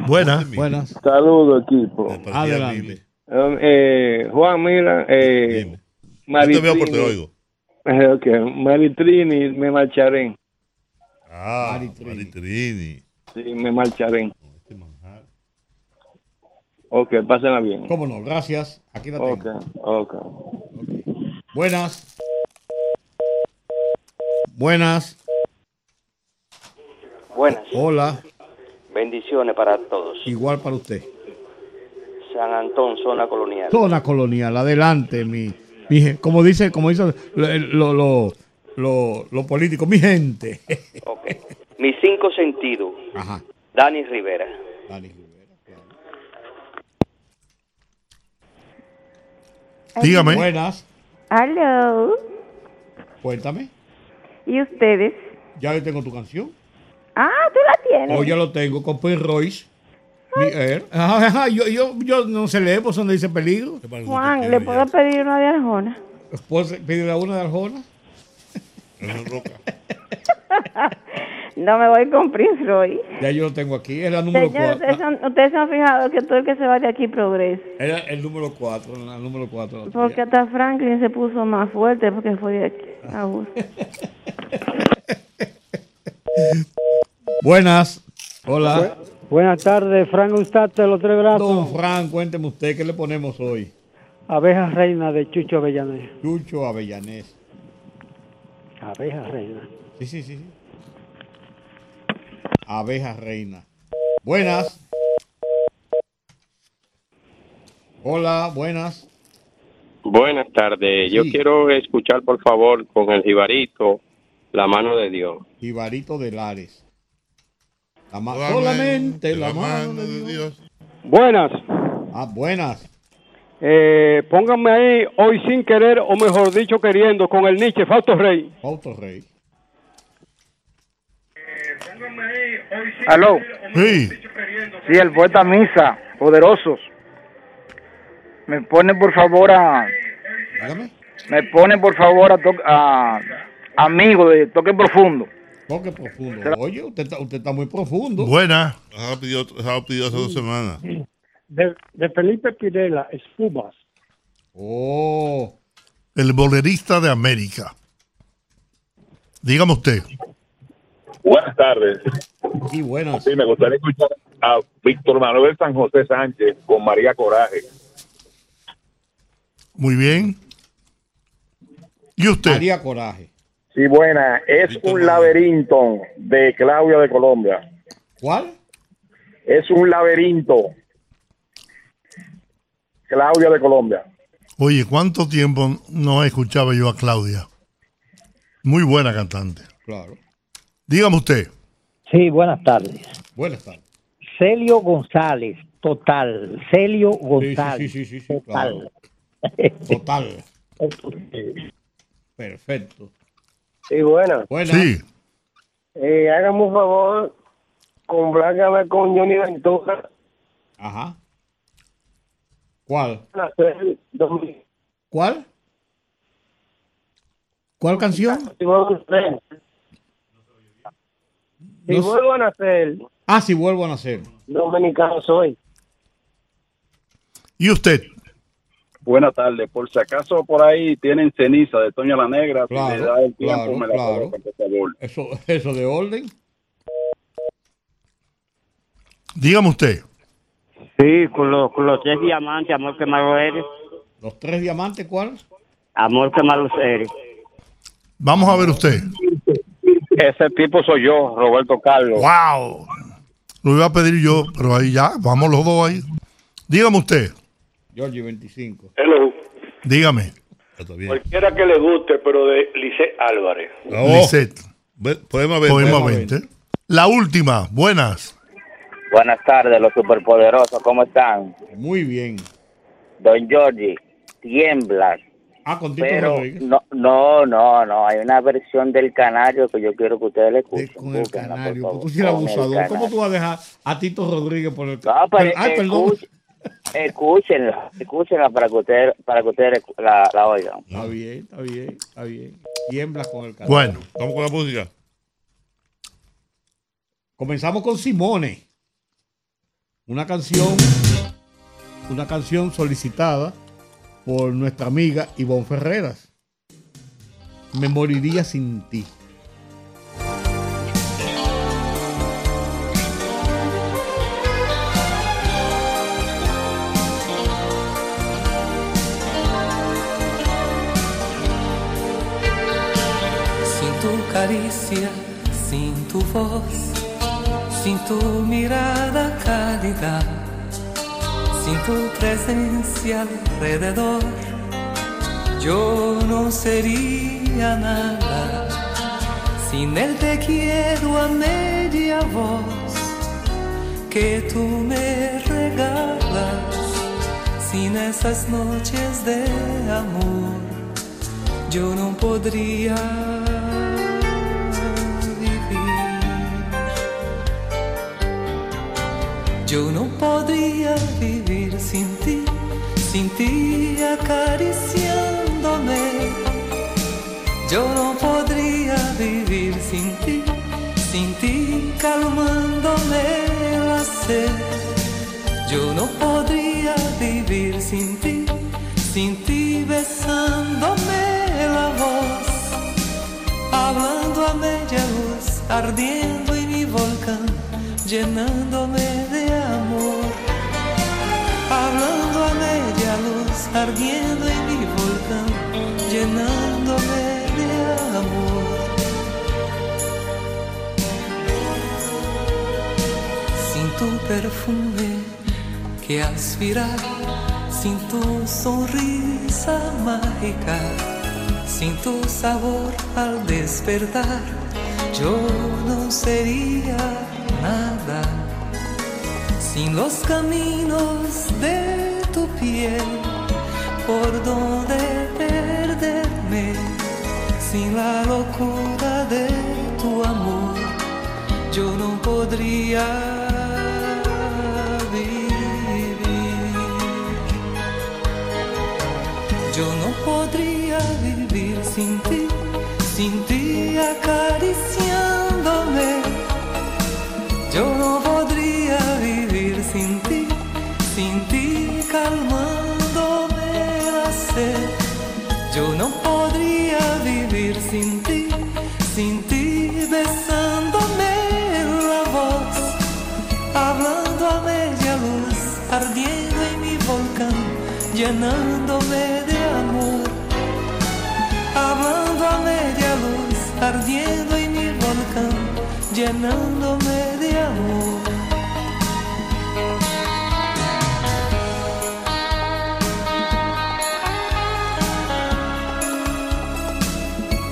Buenas. Buenas. Saludos, equipo. Adelante. Um, eh, Juan, mira, eh. Yo te veo por te oigo. Eh, ok, Maritrini, me marcharé. Ah, Maritrini. Maritrini. Sí, me marcharé. Este. Ok, pásenla bien. ¿Cómo no? Gracias. Aquí la tengo. Ok, ok. Buenas. Buenas. Buenas, Hola. bendiciones para todos. Igual para usted. San Antón, zona colonial. Zona colonial. Adelante, mi, mi gen- como dice, como dice lo, lo, lo, lo- lo político, mi gente. Ok. Mis cinco sentidos, Ajá. Dani Rivera. Dani Rivera, claro. Dígame. Buenas. Aló. Cuéntame. ¿Y ustedes? Ya yo tengo tu canción. Ah, tú la tienes. O ya lo tengo con Prince Royce. Ajá, ajá, yo, yo, yo no sé leer, por donde dice peligro. Juan, ¿le puedo pedir una de Arjona? ¿Puedo pedirle a una de Arjona? No me voy con Prince Roy. Ya yo lo tengo aquí. Es la número Señor, ustedes, 4. son- ustedes se han fijado que todo el que se va de aquí progresa. Era el número 4. El número 4. Porque hasta Franklin se puso más fuerte porque fue de aquí. Abuso. Buenas. Hola. Buenas tardes, Frank Ustate los Tres Brazos. Don Fran, cuénteme usted qué le ponemos hoy. Abeja reina de Chucho Avellanés. Chucho Avellanés. Abeja reina. Sí, sí, sí. sí. Abeja reina. Buenas. Hola, buenas. Buenas tardes. Yo quiero escuchar, por favor, con el jibarito, La mano de Dios. Ibarito de Lares. La ma- Solamente solamente la, la mano mano de Dios. Buenas. Ah, buenas. Eh, pónganme ahí hoy sin querer, o mejor dicho queriendo, con el Nietzsche, Fausto Rey. Fausto Rey. Aló. Sí. Sí, el poeta Misa, poderosos. Me pone por favor a. Dígame. Me pone por favor a, to- a amigo de Toque Profundo. Toque profundo. Oye, usted está, usted está muy profundo. Buena. La pidió, pidió hace dos semanas. De, de Felipe Pirela, Espumas. Oh. El bolerista de América. Dígame usted. Buenas tardes. Y buenas. Sí, me gustaría escuchar a Víctor Manuel San José Sánchez con María Coraje. Muy bien. ¿Y usted? María Coraje. Sí, buena. Es un laberinto de Claudia de Colombia. ¿Cuál? Es un laberinto. Claudia de Colombia. Oye, ¿cuánto tiempo no escuchaba yo a Claudia? Muy buena cantante. Claro. Dígame usted. Sí, buenas tardes. Buenas tardes. Celio González, total. Celio González. sí, sí, sí, sí, total. Total. Perfecto. Sí, buena. Buenas. Sí. Eh, hágame un favor, complácame con Johnny Ventura. Ajá. ¿Cuál? ¿Cuál? ¿Cuál canción? Si vuelvo a nacer. Si No sé. vuelvo a nacer, Ah, si vuelvo a nacer. dominicano soy. ¿Y usted? Buenas tardes. Por si acaso por ahí tienen ceniza de Toña la Negra, si Claro, le da el tiempo, claro, me la claro. colocan, por favor. Eso, eso de orden. Dígame usted. Sí, con los, con los tres diamantes, amor que malo eres. ¿Los tres diamantes cuál? Amor que malo eres. Vamos a ver usted. ese tipo soy yo, Roberto Carlos. ¡Wow! Lo iba a pedir yo, pero ahí ya, vamos los dos ahí. Dígame usted, Georgie 25. Hello. dígame. Cualquiera que le guste, pero de Lice Álvarez. Lisette. Poema 20. Poema 20. La última, buenas. Buenas tardes, los superpoderosos, ¿cómo están? Muy bien. Don Giorgi, tiemblas. Ah, con Tito Pero Rodríguez. no, no, no, no, hay una versión del Canario que yo quiero que ustedes le escuchen. Con el Búsquenla, por canario. favor. Tú sí eres Con el abusador. ¿Cómo Canario. tú vas a dejar a Tito Rodríguez por el No, pero Ay, perdón. Escúchenla, escúchenla para que ustedes, para que ustedes la, la oigan. Está bien, está bien, está bien. Tiemblas con el. Bueno. Vamos con la música. Comenzamos con Simone. Una canción, una canción solicitada por nuestra amiga Ivonne Ferreras. Me moriría sin ti. Tu caricia, sin tu voz, sin tu mirada cálida, sin tu presencia alrededor, yo no sería nada. Sin él te quiero a media voz que tú me regalas, sin esas noches de amor yo no podría Yo no podría vivir sin ti, sin ti acariciándome. Yo no podría vivir sin ti, sin ti calmándome la sed. Yo no podría vivir sin ti, sin ti besándome la voz, hablando a media luz, ardiendo en mi volcán, llenándome de. Hablando a media luz, ardiendo en mi volcán, llenándome de amor. Sin tu perfume que aspirar, sin tu sonrisa mágica, sin tu sabor al despertar, yo no sería nada. Sin los caminos de tu piel, por donde perderme, sin la locura de tu amor, yo no podría vivir. Yo no podría vivir sin ti, sin ti acariciándome. Ardiendo en mi volcán, llenándome de amor.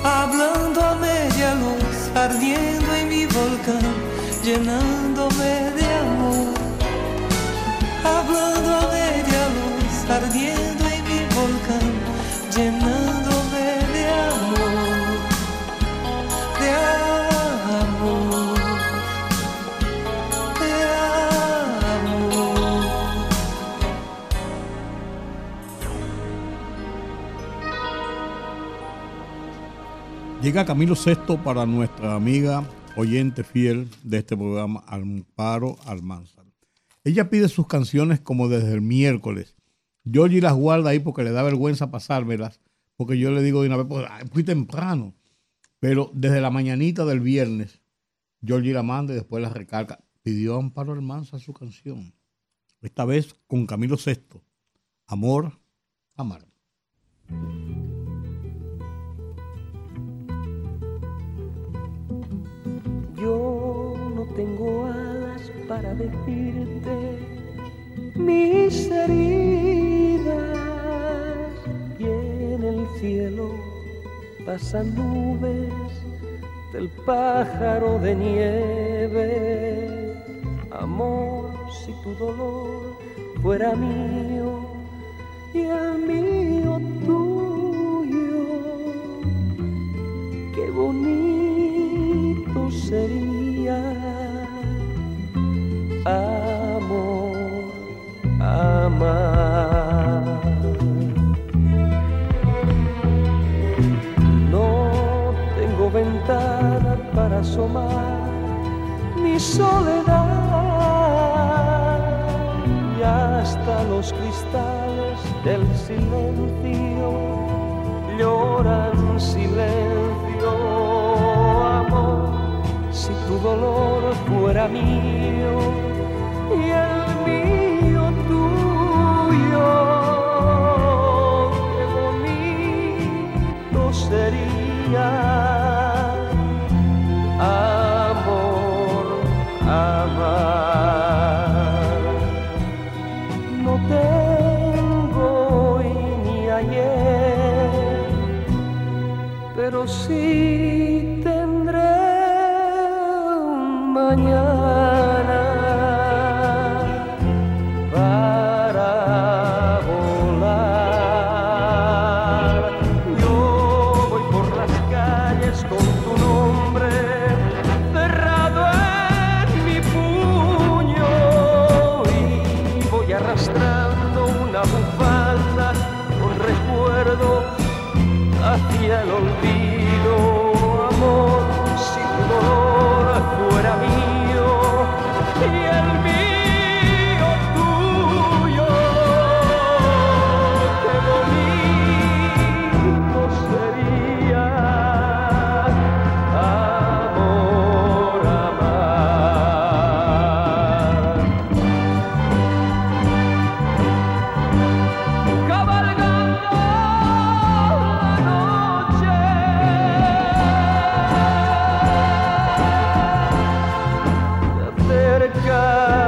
Hablando a media luz, ardiendo en mi volcán, llenándome de amor. Hablando a media luz, ardiendo Llega Camilo Sexto para nuestra amiga oyente fiel de este programa, Amparo Almanzar. Ella pide sus canciones como desde el miércoles. Georgie las guarda ahí porque le da vergüenza pasármelas, porque yo le digo de una vez, pues, fui temprano. Pero desde la mañanita del viernes, Georgie la manda y después la recarga. Pidió Amparo Almanzar su canción. Esta vez con Camilo Sexto. Amor, amar. Para decirte mis heridas y en el cielo pasan nubes del pájaro de nieve. Amor, si tu dolor fuera mío y el mío tuyo, qué bonito sería. Amor, amar. No tengo ventana para asomar mi soledad y hasta los cristales del silencio lloran silencio, si tu dolor fuera mío y el mío tuyo, qué bonito sería. Amor, amar. No tengo hoy ni ayer, pero sí se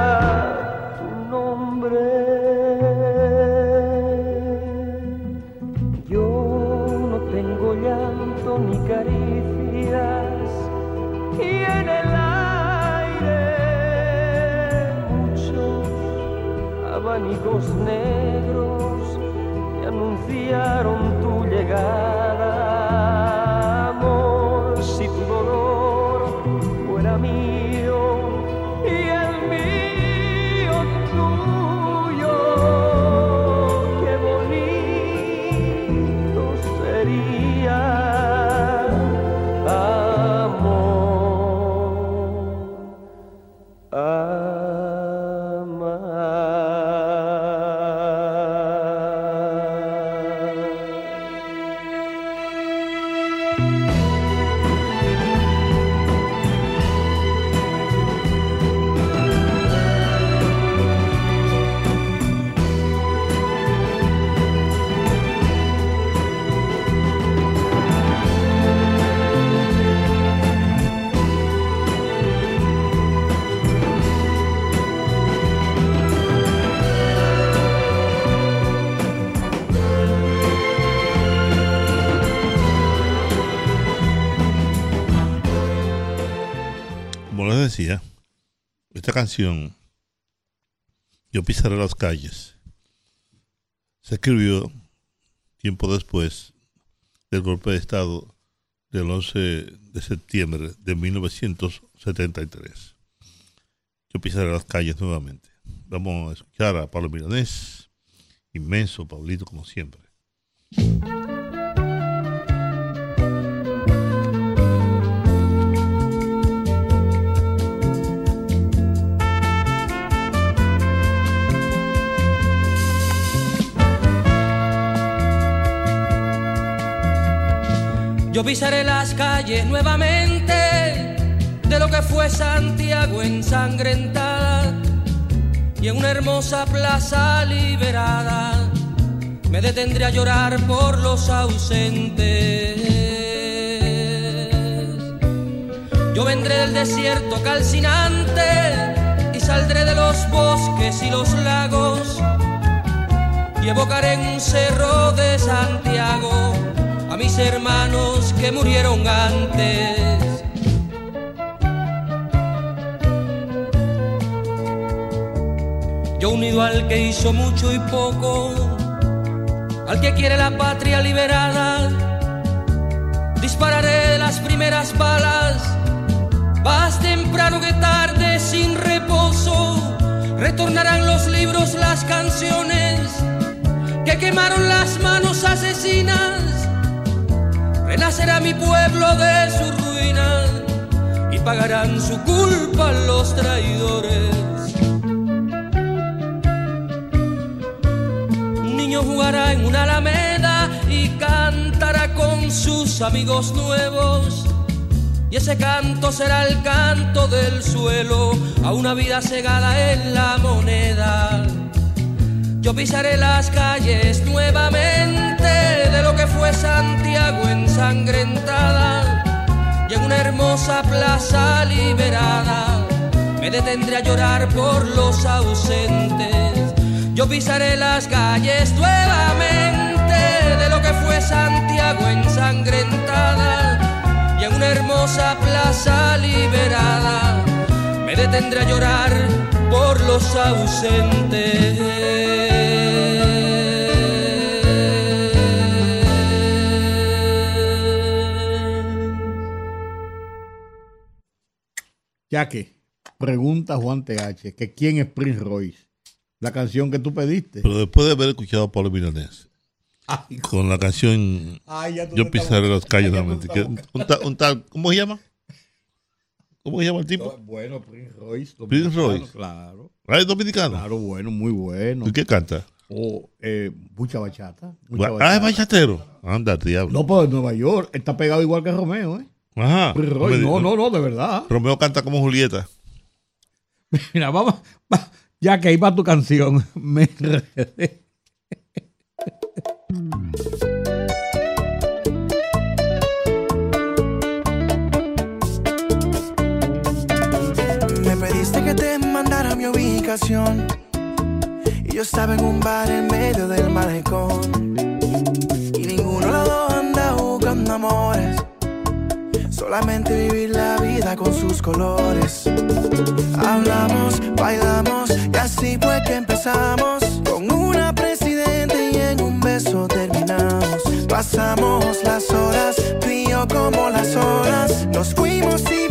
canción, Yo pisaré las calles, se escribió tiempo después del golpe de Estado del 11 de septiembre de 1973. Yo pisaré las calles nuevamente. Vamos a escuchar a Pablo Milanés, inmenso, Pablito, como siempre. Yo pisaré las calles nuevamente de lo que fue Santiago ensangrentada y en una hermosa plaza liberada me detendré a llorar por los ausentes. Yo vendré del desierto calcinante y saldré de los bosques y los lagos y evocaré un cerro de Santiago mis hermanos que murieron antes. Yo unido al que hizo mucho y poco, al que quiere la patria liberada, dispararé las primeras balas, más temprano que tarde sin reposo, retornarán los libros, las canciones que quemaron las manos asesinas, renacerá mi pueblo de su ruina y pagarán su culpa los traidores. Un niño jugará en una alameda y cantará con sus amigos nuevos. Y ese canto será el canto del suelo a una vida cegada en la moneda. Yo pisaré las calles nuevamente de lo que fue Santiago ensangrentada y en una hermosa plaza liberada me detendré a llorar por los ausentes. Yo pisaré las calles nuevamente de lo que fue Santiago ensangrentada y en una hermosa plaza liberada me detendré a llorar por los ausentes. Ya que pregunta Juan TH que quién es Prince Royce, la canción que tú pediste. Pero después de haber escuchado a Pablo Milanés con la canción Ay, Yo pisaré las calles nuevamente. Ya un tal- un tal- ¿Cómo se llama? ¿Cómo se llama el tipo? Bueno, Prince Royce. Prince dominicano, Royce. Claro. Es dominicano. Claro, bueno, muy bueno. ¿Y qué canta? Oh, eh, mucha bachata. mucha Ah, es bachatero. Anda, diablo. No, pero en Nueva York está pegado igual que Romeo, ¿eh? Ajá. Prince Royce, no, no, no, de verdad. Romeo canta como Julieta. Mira, vamos. va- ya que ahí va tu canción. Me enredé. Y yo estaba en un bar en medio del malecón. Y ninguno de los anda buscando amores. Solamente vivir la vida con sus colores. Hablamos, bailamos y así fue que empezamos. Con una presidente y en un beso terminamos. Pasamos las horas, tú y yo como las horas. Nos fuimos y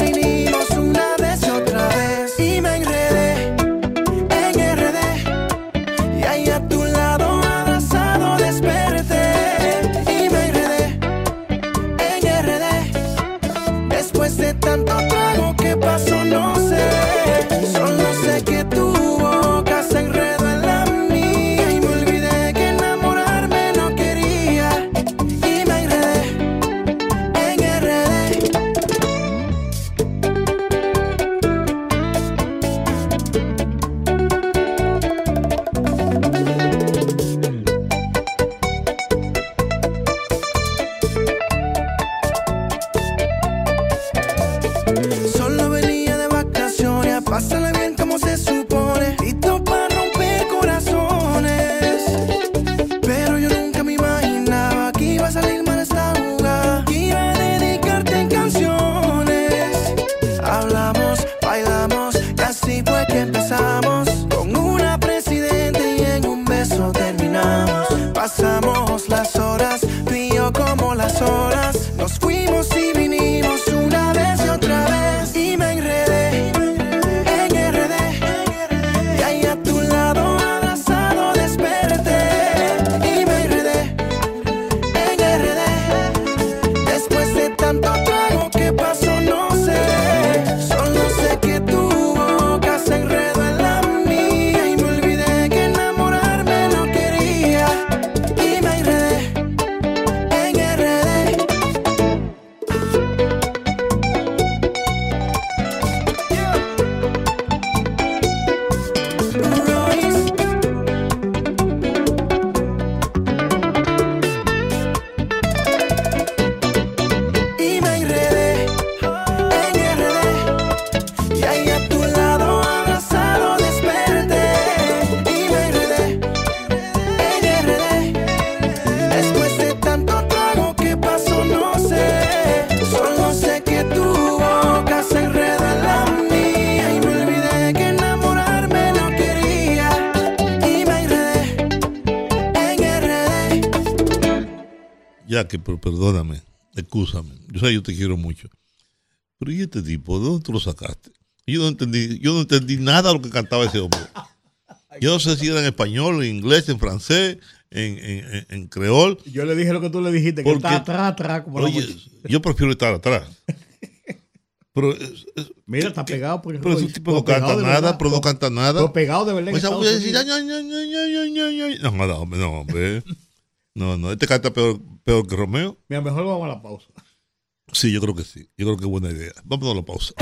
pero perdóname, excúsame. Yo sé yo te quiero mucho. Pero ¿y este tipo? ¿De dónde tú lo sacaste? Yo no entendí, yo no entendí nada de lo que cantaba ese hombre. Yo no sé si era en español, en inglés, en francés, en, en, en- creol. Yo le dije lo que tú le dijiste, que está atrás, atrás. Como Oye, yo prefiero estar atrás. Pero, es- es- Mira, está pegado por pero ese tipo no canta nada, pero no canta nada. Pero pegado de verdad Pues. No, no, no, hombre. No, no, este canta peor, peor que Romeo. Mira, mejor vamos a la pausa. Sí, yo creo que sí. Yo creo que es buena idea. Vamos a la pausa.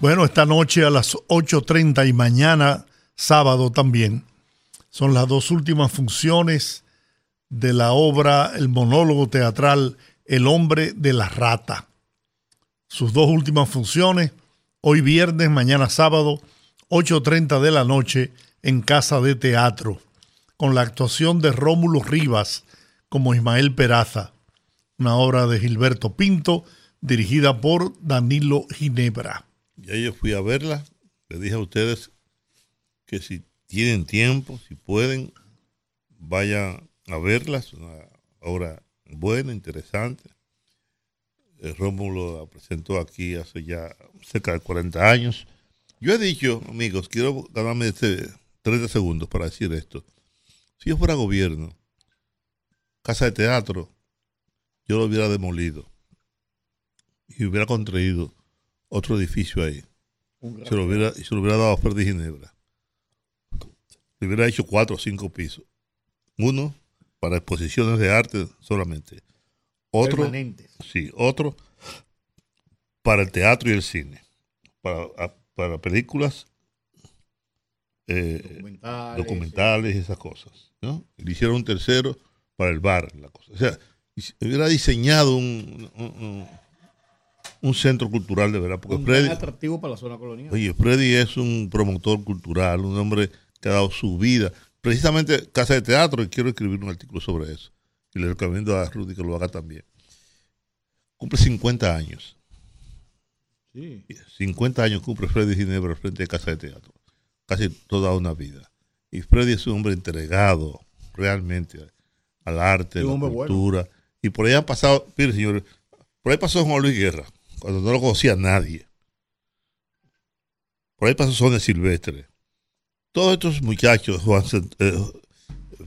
Bueno, esta noche a las 8.30 y mañana sábado también son las dos últimas funciones de la obra, el monólogo teatral El hombre de la rata. Sus dos últimas funciones, hoy viernes, mañana sábado, 8.30 de la noche en Casa de Teatro, con la actuación de Rómulo Rivas como Ismael Peraza, una obra de Gilberto Pinto, dirigida por Danilo Ginebra. Ya yo fui a verla. Le dije a ustedes que si tienen tiempo, si pueden, vayan a verla. Es una obra buena, interesante. Eh, Rómulo la presentó aquí hace ya cerca de 40 años. Yo he dicho, amigos, quiero ganarme este 30 segundos para decir esto. Si yo fuera gobierno, casa de teatro, yo lo hubiera demolido y hubiera construido otro edificio ahí. Se lo hubiera, se lo hubiera dado a Freddy Ginebra. Le hubiera hecho cuatro o cinco pisos. Uno para exposiciones de arte solamente. Otro, Permanentes. sí, otro para el teatro y el cine. Para, para películas, eh, Documentales, documentales y esas cosas. ¿no? Le hicieron un tercero para el bar. La cosa. O sea, hubiera diseñado un, un- un- un centro cultural de verdad. Porque Un Freddy, atractivo para la zona colonial. Oye, Freddy es un promotor cultural, un hombre que ha dado su vida. Precisamente Casa de Teatro, y quiero escribir un artículo sobre eso. Y le recomiendo a Rudy que lo haga también. Cumple 50 años. Sí. 50 años cumple Freddy Ginebra frente a Casa de Teatro. Casi toda una vida. Y Freddy es un hombre entregado realmente al arte, a la hombre bueno. cultura. Y por ahí han pasado, mire señores, por ahí pasó Juan Luis Guerra, cuando no lo conocía nadie. Por ahí pasó Sonia Silvestre. Todos estos muchachos, Juan eh,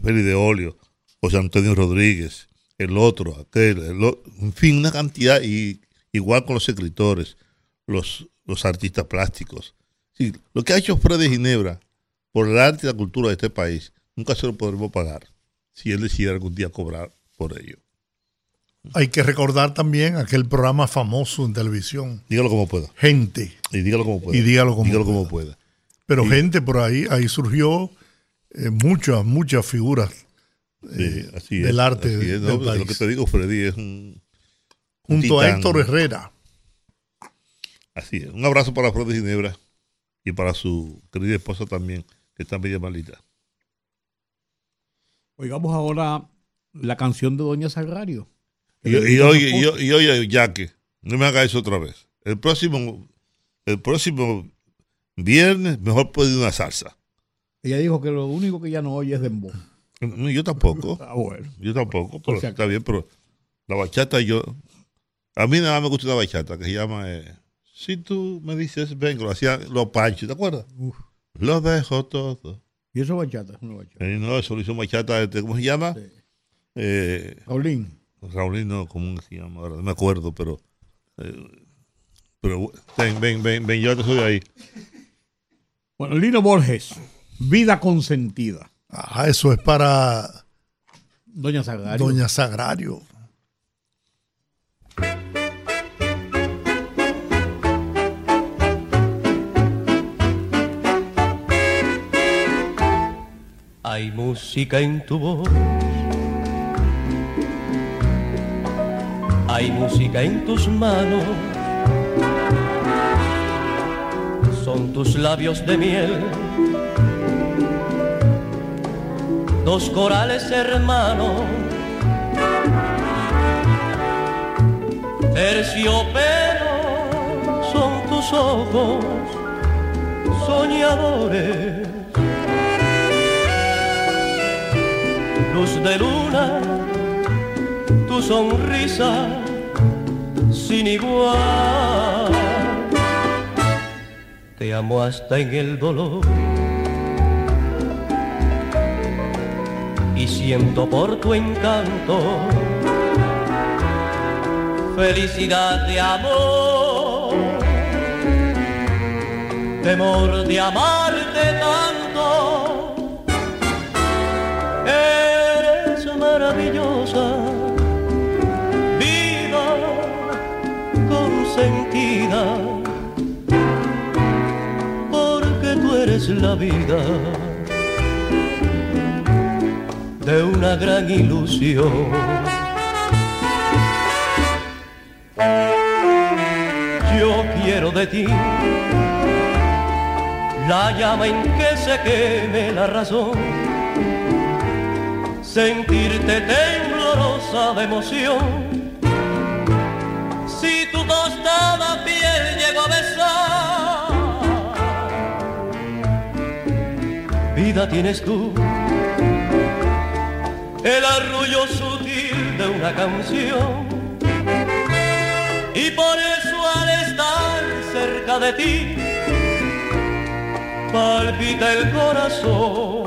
Feli de Olio, José Antonio Rodríguez, el otro, aquel, el o- en fin, una cantidad, y igual con los escritores, los, los artistas plásticos. Sí, lo que ha hecho Freddy Ginebra por el arte y la cultura de este país, nunca se lo podremos pagar si él decidiera algún día cobrar por ello. Hay que recordar también aquel programa famoso en televisión. Dígalo como pueda. Gente. Y dígalo como pueda. Y dígalo como Dígalo pueda. como pueda. Pero Y- gente por ahí, ahí surgió eh, muchas, muchas figuras eh, Sí, así del es, arte así del es, no, país. Lo que te digo, Freddy es un. un Junto a. Héctor Herrera. Así es. Un abrazo para Freddy Ginebra y para su querida esposa también, que está media malita. Oigamos ahora la canción de Doña Sagrario. Y, y oye, y, y oye, no me haga eso otra vez. El próximo, el próximo viernes, mejor puede una salsa. Ella dijo que lo único que ella no oye es dembow. No, yo tampoco. Ah, bueno. Yo tampoco, pero está bien, pero la bachata yo. A mí nada más me gusta una bachata que se llama eh, Si tú me dices vengo, lo hacían los panchos, ¿te acuerdas? Lo dejo todo. Y eso es bachata, una bachata. Eh, no, eso lo hizo bachata, este, ¿cómo se llama? Eh, Raulín. Raulín, no, ¿cómo se llama? Ahora no me acuerdo, pero. eh, pero ven, ven, ven, ven, yo te soy ahí. Bueno, Lino Borges, Vida Consentida. Ah, eso es para Doña Sagrario. Doña Sagrario. Hay música en tu voz. Hay música en tus manos. Son tus labios de miel. Dos corales hermanos. Terciopelo son tus ojos soñadores luz de luna sonrisa sin igual. Te amo hasta en el dolor. Y siento por tu encanto felicidad de amor, temor de amarte consentida, porque tú eres la vida de una gran ilusión. Yo quiero de ti la llama en que se queme la razón, sentirte temblorosa de emoción. Tu tostada piel llego a besar, vida tienes tú, el arrullo sutil de una canción. Y por eso al estar cerca de ti, palpita el corazón.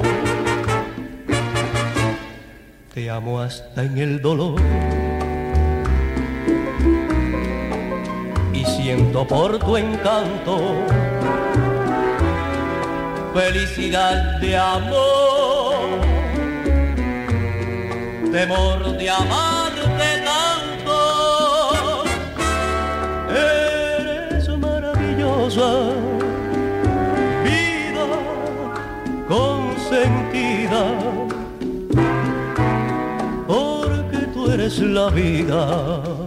Te amo hasta en el dolor. Siento por tu encanto felicidad de amor, temor de amarte tanto. Eres maravillosa, vida consentida, porque tú eres la vida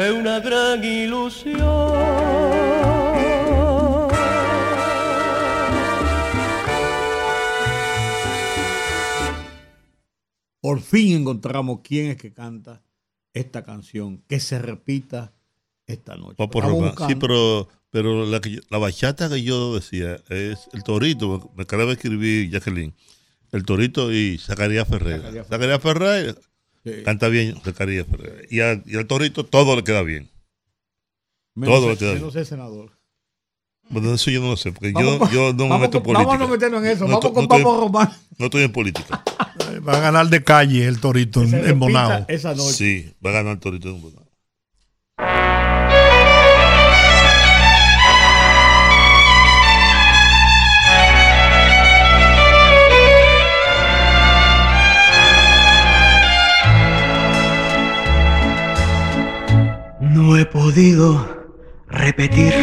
de una gran ilusión. Por fin encontramos quién es que canta esta canción, que se repita esta noche. Va por Estamos Román. Sí, pero, pero la, que yo- la bachata que yo decía es el torito. Me acaba de escribir Jacqueline. El torito y Zacarías Ferreira. Zacarías Zacarías Ferreira Sí. canta bien Zacarías Ferreira. Y, al- y al torito todo le queda bien. Menos todo el- le queda bien. menos el senador. Bueno, eso yo no lo sé, porque Vamos yo, no me vamos meto en política. vamos a no meternos en eso, vamos con Papo Román. No estoy en política. Va a ganar de calle el torito en, en Bonao. esa noche. Sí, va a ganar el torito en Bonao. Podido repetir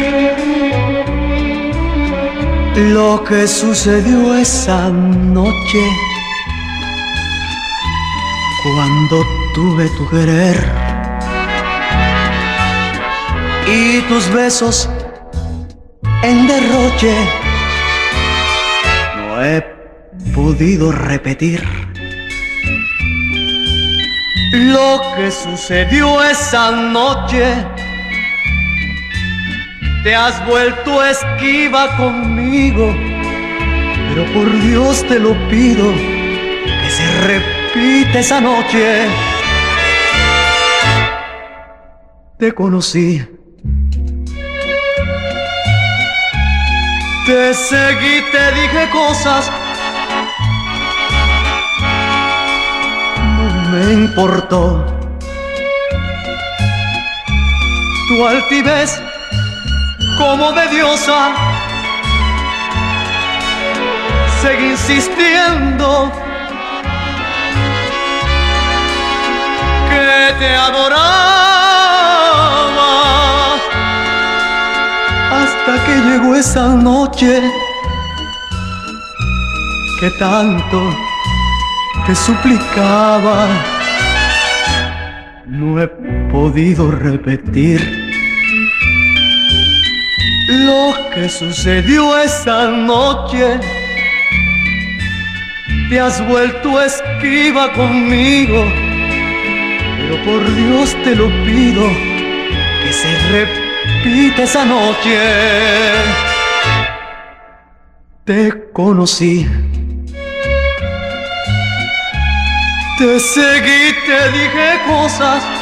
lo que sucedió esa noche cuando tuve tu querer y tus besos en derroche. No he podido repetir lo que sucedió esa noche. Te has vuelto esquiva conmigo, pero por Dios te lo pido que se repita esa noche. Te conocí. Te seguí, te dije cosas no me importó. Tu altivez como de diosa, seguí insistiendo que te adoraba hasta que llegó esa noche que tanto te suplicaba. No he podido repetir lo que sucedió esa noche. Te has vuelto esquiva conmigo, pero por Dios te lo pido que se repita esa noche. Te conocí Te seguí, te dije cosas.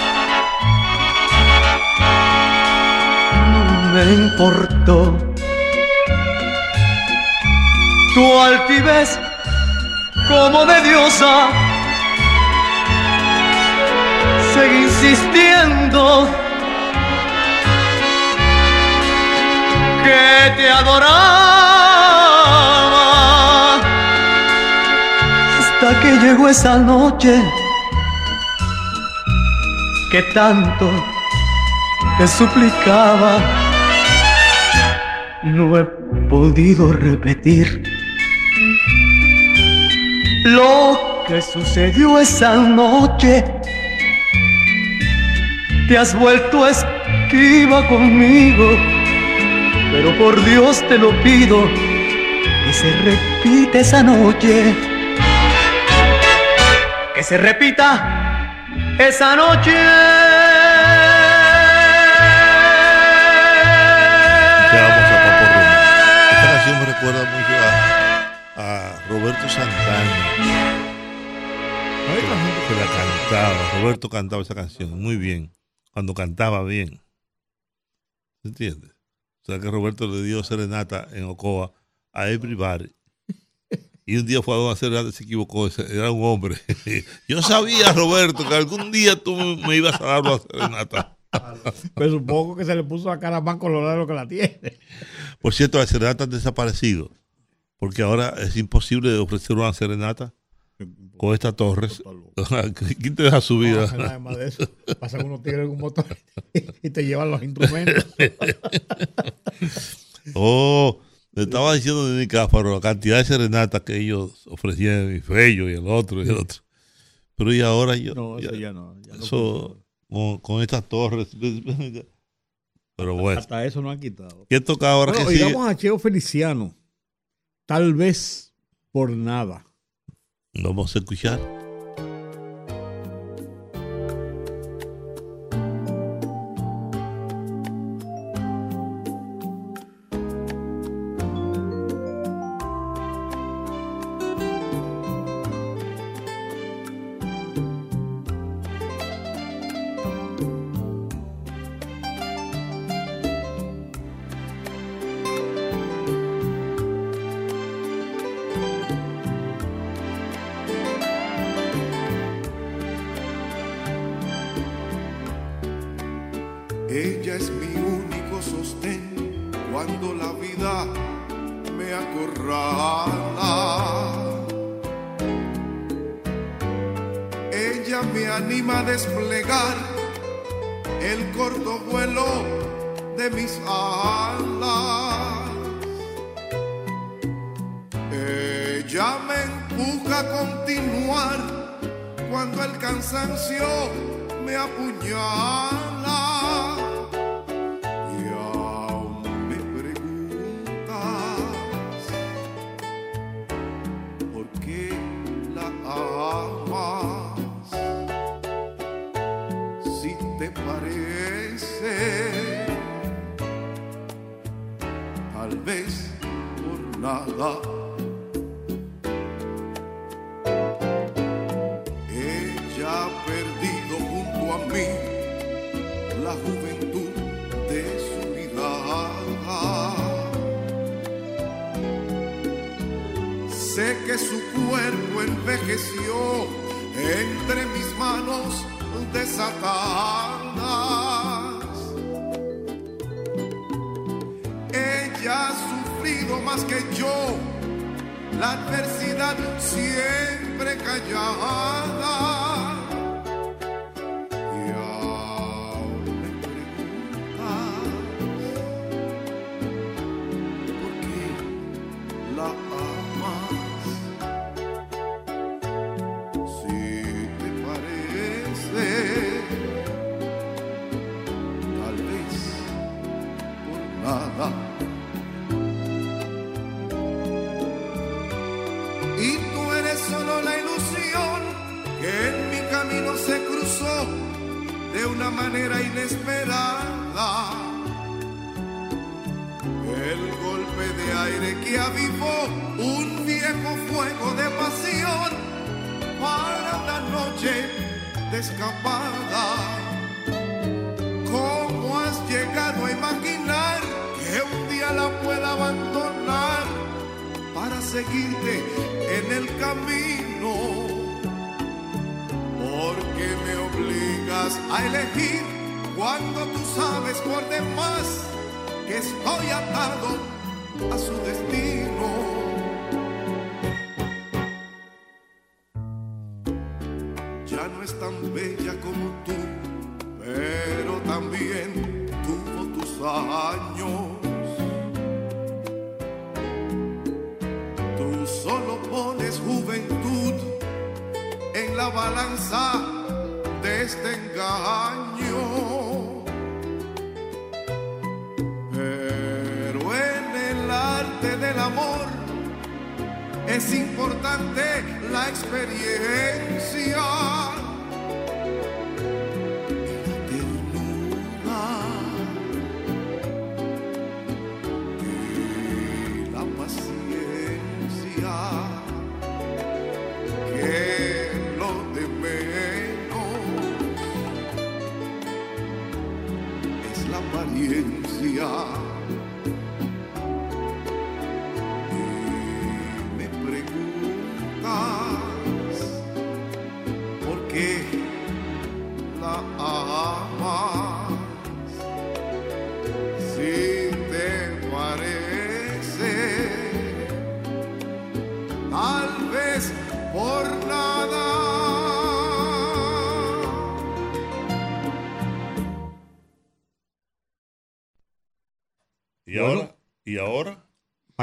Me importó. Tu altivez como de diosa. Seguí insistiendo que te adoraba hasta que llegó esa noche que tanto te suplicaba. No he podido repetir lo que sucedió esa noche. Te has vuelto esquiva conmigo, pero por Dios te lo pido que se repita esa noche. Que se repita esa noche. Recuerda mucho a, a Roberto Santana. Que la cantaba. Roberto cantaba esa canción muy bien. Cuando cantaba bien. ¿Se entiende? O sea que Roberto le dio serenata en Ocoa a everybody. Y un día fue a una serenata y se equivocó. Era un hombre. Yo sabía, Roberto, que algún día tú me ibas a dar una serenata. Pero supongo que se le puso la cara más colorada de lo que la tiene. Por cierto, las serenatas han desaparecido. Porque ahora es imposible ofrecer una serenata con esta Torres. ¿Quién te deja subir? No, además de eso, pasan unos tigres en un motor y te llevan los instrumentos. oh, le estaba diciendo de Nicáfaro la cantidad de serenatas que ellos ofrecían, y Fello y el otro y el otro. Pero y ahora yo. No, eso ya no, ya no eso, con, con estas torres. Pero bueno. Hasta eso no han quitado. ¿Qué toca ahora Bueno, que sigue? a Cheo Feliciano. Tal vez por nada. Vamos a escuchar. Siempre callada.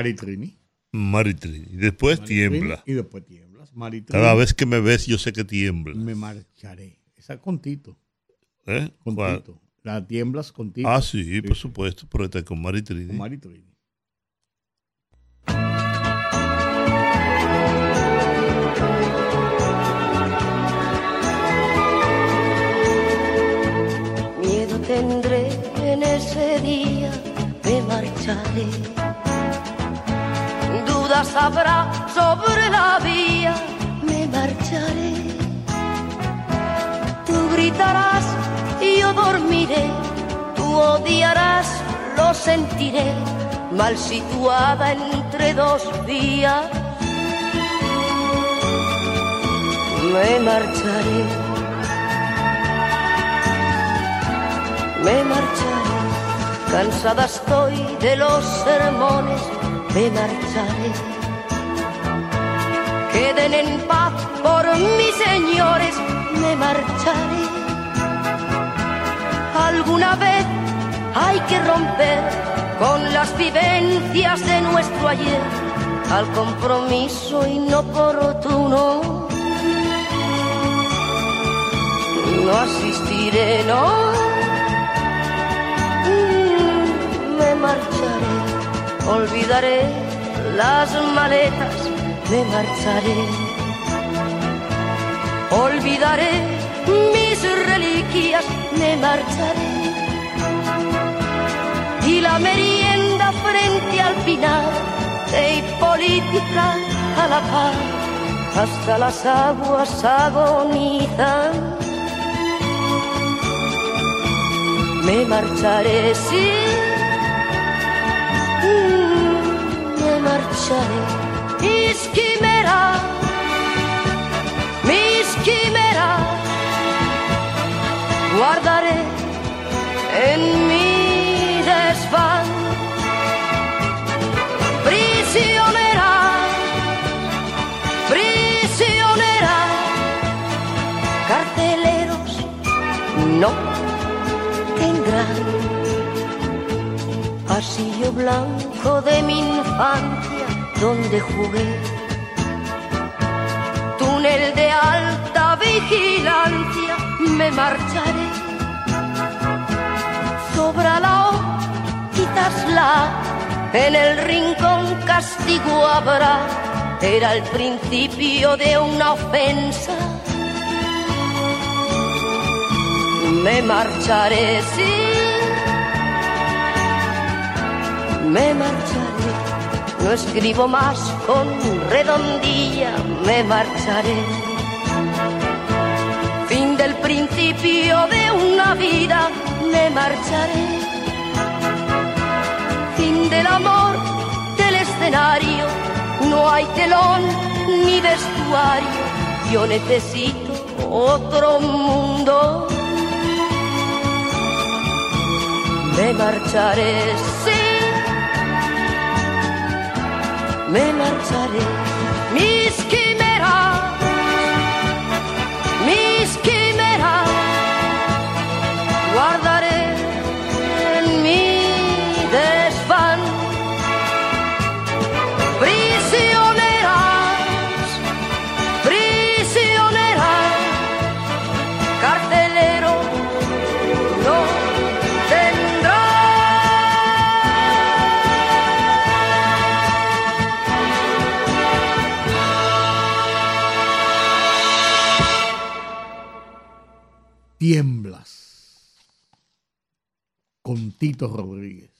Maritrini. Maritrini. Y después Maritrini, tiembla. Y después tiemblas. Maritrini. Cada vez que me ves, yo sé que tiembla. Me marcharé. Esa con Tito. ¿Eh? Con ¿Cuál? Tito. La tiemblas con Tito. Ah, sí, por supuesto, pero está con Maritrini. Con Maritrini. Miedo tendré en ese día, me marcharé. Dudas habrá sobre la vía, me marcharé. Tú gritarás y yo dormiré, tú odiarás, lo sentiré, mal situada entre dos vías. Me marcharé. me marcharé, cansada estoy de los sermones, me marcharé. Queden en paz por mis señores, me marcharé. Alguna vez hay que romper con las vivencias de nuestro ayer, al compromiso inoportuno. No asistiré, no me marcharé, olvidaré las maletas, me marcharé. Olvidaré mis reliquias, me marcharé. Y la merienda frente al final de política a la paz, hasta las aguas agonizan. Me marcharé, sí me marcharé. Mis quimeras, mis quimeras, guardaré en mi desván. Prisionera, prisionera, carceleros no tendrán pasillo blanco de mi infancia donde jugué. Túnel de alta vigilancia, me marcharé. Sobra la O, quitasla, en el rincón castigo habrá. Era el principio de una ofensa. Me marcharé, sí me marcharé. No escribo más con redondilla, me marcharé. principio de una vida me marcharé. Fin del amor del escenario, no hay telón ni vestuario, yo necesito otro mundo. Me marcharé, sí, me marcharé. Mis Tiemblas. Con Tito Rodríguez.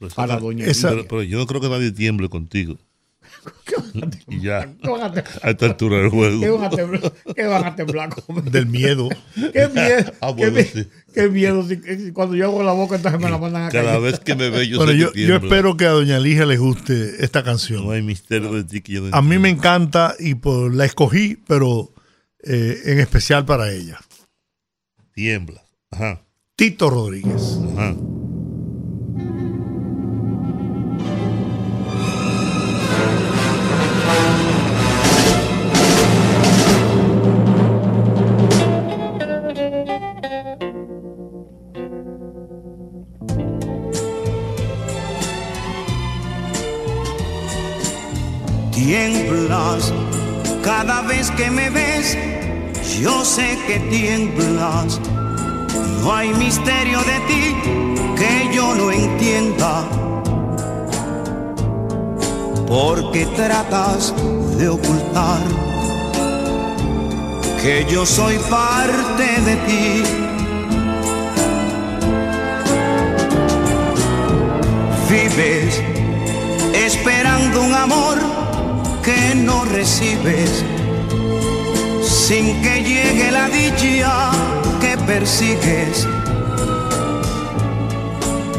Pero Para esa- doña esa- pero yo no creo que nadie tiemble contigo. y ya. ¿Qué van a esta altura del juego. ¿Qué van a temblar? ¿Qué van a temblar? Del miedo. ¿Qué miedo? Ah, ¿Qué, bueno, mi- sí. qué miedo? Si- si cuando yo abro la boca, entonces me la mandan a Cada vez que me ve, yo Bueno, sé que yo, yo tiembla. espero que a Doña Ligia le guste esta canción. No hay misterio de ti que yo no A mí me encanta y por, la escogí, pero eh, en especial para ella. Tiembla. Ajá. Tito Rodríguez. Ajá. Tiemblas cada vez que me ves, yo sé que tiemblas. No hay misterio de ti que yo no entienda. Porque tratas de ocultar que yo soy parte de ti. Vives esperando un amor que no recibes, sin que llegue la dicha que persigues.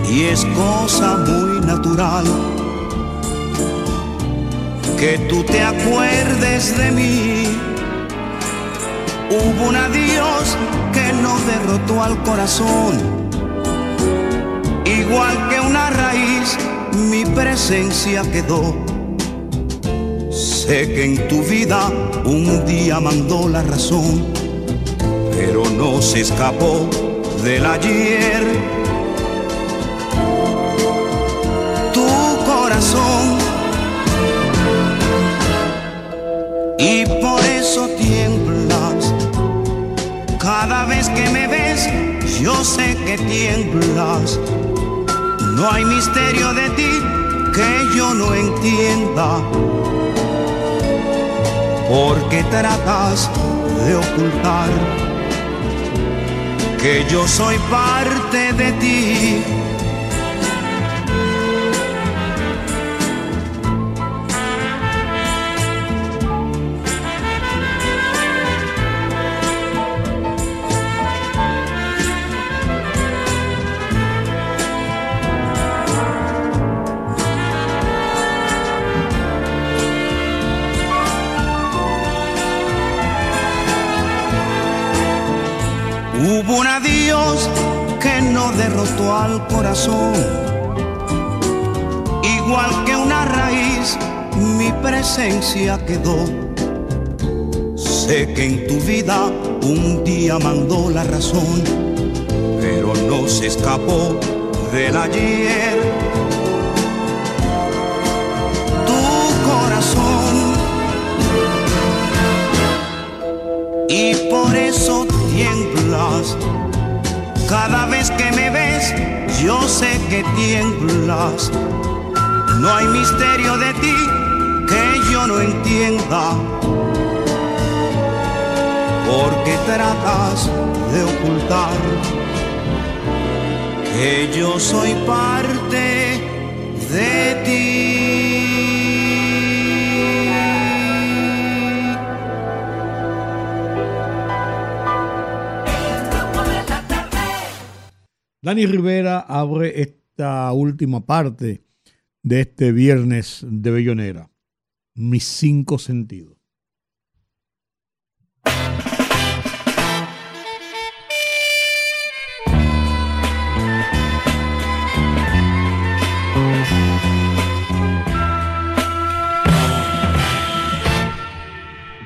Y es cosa muy natural que tú te acuerdes de mí. Hubo un adiós que no derrotó al corazón, igual que una raíz, mi presencia quedó. Sé que en tu vida un día mandó la razón, pero no se escapó del ayer. Tu corazón. Y por eso tiemblas. Cada vez que me ves, yo sé que tiemblas. No hay misterio de ti que yo no entienda porque tratas de ocultar que yo soy parte de ti. Al corazón, igual que una raíz, mi presencia quedó. Sé que en tu vida un día mandó la razón, pero no se escapó del ayer. Tu corazón y por eso tiemblas. Cada vez que me ves, yo sé que tiemblas. No hay misterio de ti que yo no entienda. Porque tratas de ocultar que yo soy parte de ti. Dani Rivera abre esta última parte de este viernes de Bellonera. Mis cinco sentidos.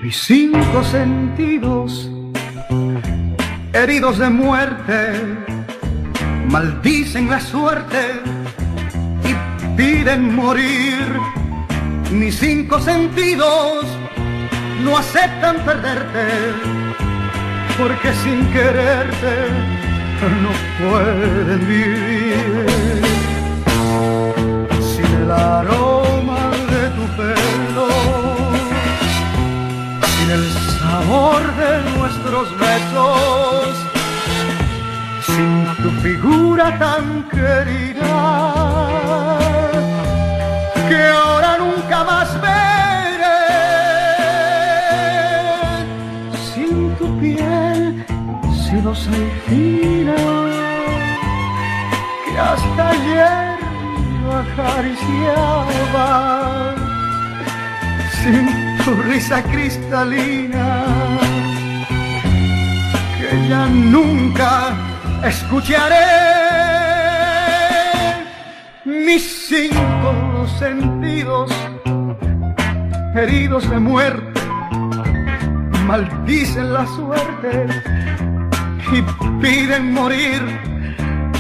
Mis cinco sentidos, heridos de muerte, maldicen la suerte y piden morir. Mis cinco sentidos no aceptan perderte, porque sin quererte no pueden vivir. Sin el aroma de tu pelo, sin el sabor de nuestros besos, sin tu figura tan querida, que ahora nunca más veré, sin tu piel sedosa y fina, que hasta ayer yo acariciaba, sin tu risa cristalina, que ya nunca escucharé mis cinco sentidos heridos de muerte. Maldicen la suerte y piden morir.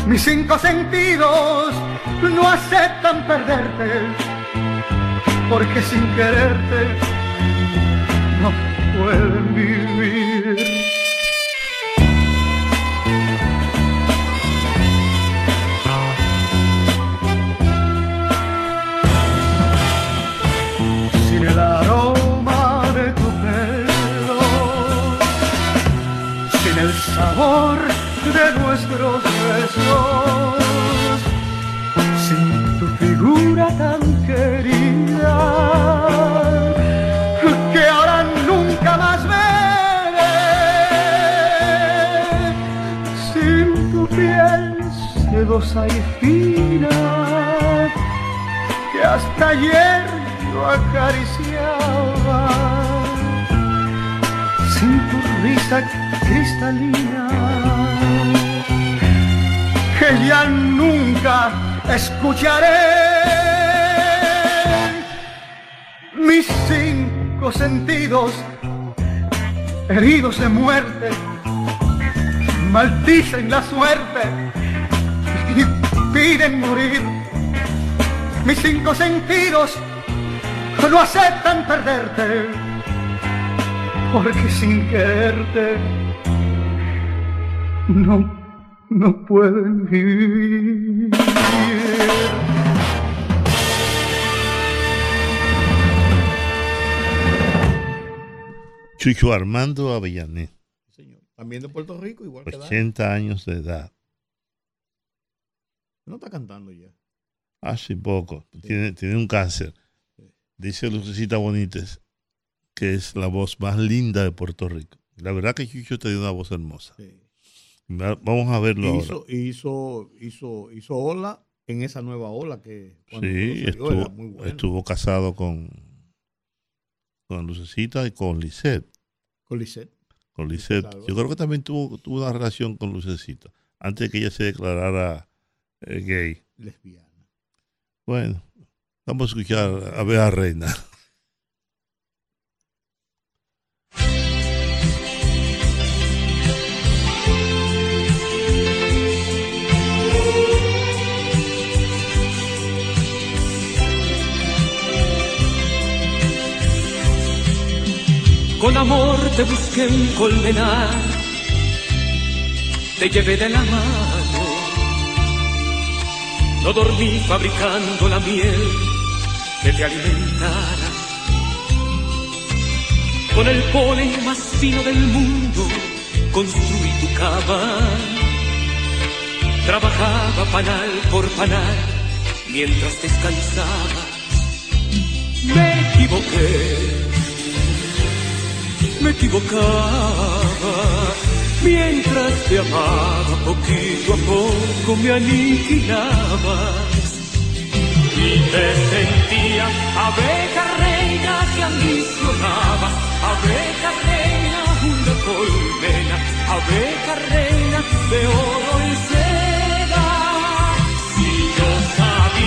Mis cinco sentidos no aceptan perderte porque sin quererte no pueden vivir sabor de nuestros besos, sin tu figura tan querida, que ahora nunca más veré, sin tu piel sedosa y fina, que hasta ayer yo acariciaba. Sin tu risa cristalina que ya nunca escucharé. Mis cinco sentidos heridos de muerte maldicen la suerte y piden morir. Mis cinco sentidos no aceptan perderte, porque sin quererte no, no pueden vivir. Chucho Armando Avellané, También de Puerto Rico, igual que Dani. 80 años de edad. No está cantando ya. Hace poco. Tiene, tiene un cáncer. Dice Lucecita Bonites que es la voz más linda de Puerto Rico. La verdad que Chucho tiene una voz hermosa. Va- Vamos a verlo ahora. Hizo, hizo, hizo, hizo ola en esa nueva ola que cuando Sí, salió era estuvo, muy bueno. estuvo casado con, con Lucecita y con Lisette. Con Lisette. Con Lisette. Yo creo que también tuvo, tuvo una relación con Lucecita antes de que ella se declarara eh, gay. Lesbiana. Bueno, vamos a escuchar a Bea Reina. Con amor te busqué en Colmenar, te llevé de la mano. No dormí fabricando la miel que te alimentara. Con el polen más fino del mundo construí tu cama. Trabajaba panal por panal mientras descansabas. Me equivoqué me equivocaba, Mientras te amaba, poquito a poco me aniquilabas. Y te sentía abeja reina que ambicionaba, abeja reina, una colmena, abeja reina de oro y.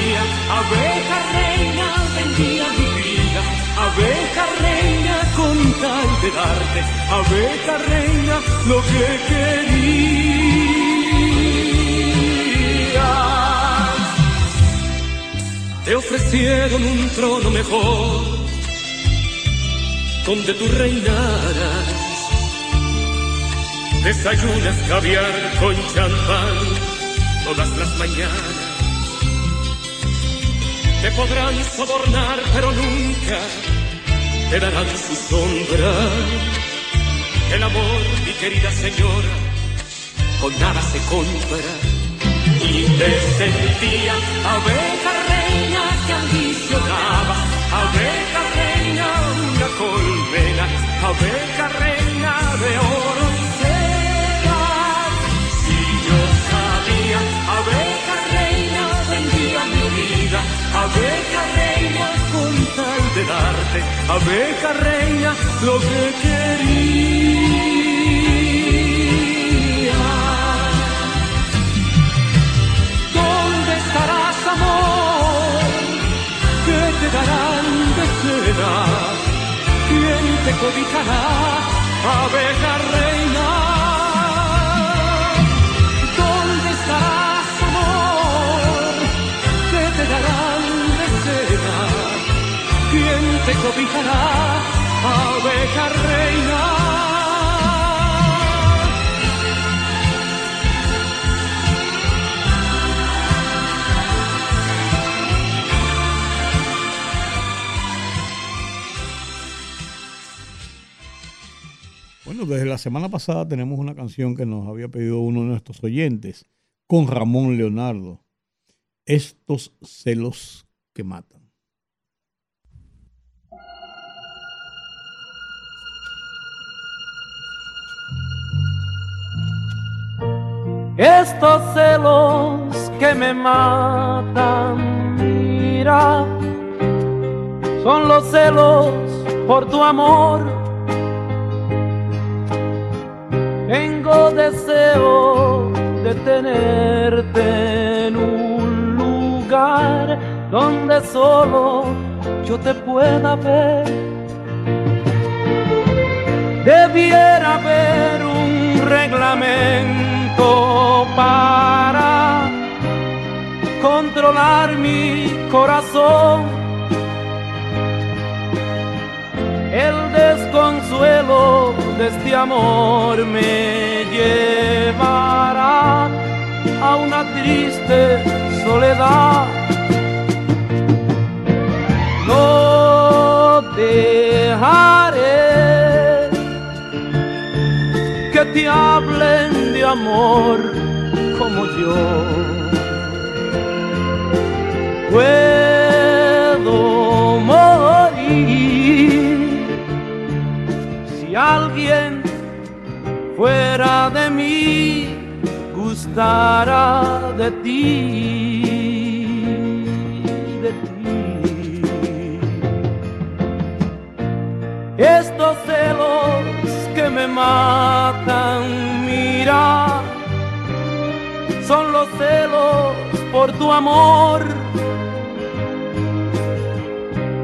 sabía, abeja reina, vendía mi vida, abeja reina con tal de darte, abeja reina, lo que querías. Te ofrecieron un trono mejor, donde tú reinaras. Desayunas caviar con champán todas las mañanas. Te podrán sobornar, pero nunca te darán su sombra. El amor, mi querida señora, con nada se compra. Y te sentía abeja reina que ambicionaba, abeja reina, una colmena, abeja reina de oro abeja reina, con tal de darte, abeja reina, lo que quería. ¿Dónde estarás, amor? ¿Qué te darán de cena? ¿Quién te cobijará, abeja reina? Cobijará, abeja reina? Bueno, desde la semana pasada tenemos una canción que nos había pedido uno de nuestros oyentes, con Ramón Leonardo. Estos celos que matan. Estos celos que me matan, mira, son los celos por tu amor. Tengo deseo de tenerte en un lugar donde solo yo te pueda ver. Debiera haber un reglamento para controlar mi corazón. El desconsuelo de este amor me llevará a una triste soledad. No dejaré que te hablen amor como yo. Puedo morir si alguien fuera de mí gustara de ti, de ti. Estos celos que me matan, son los celos por tu amor.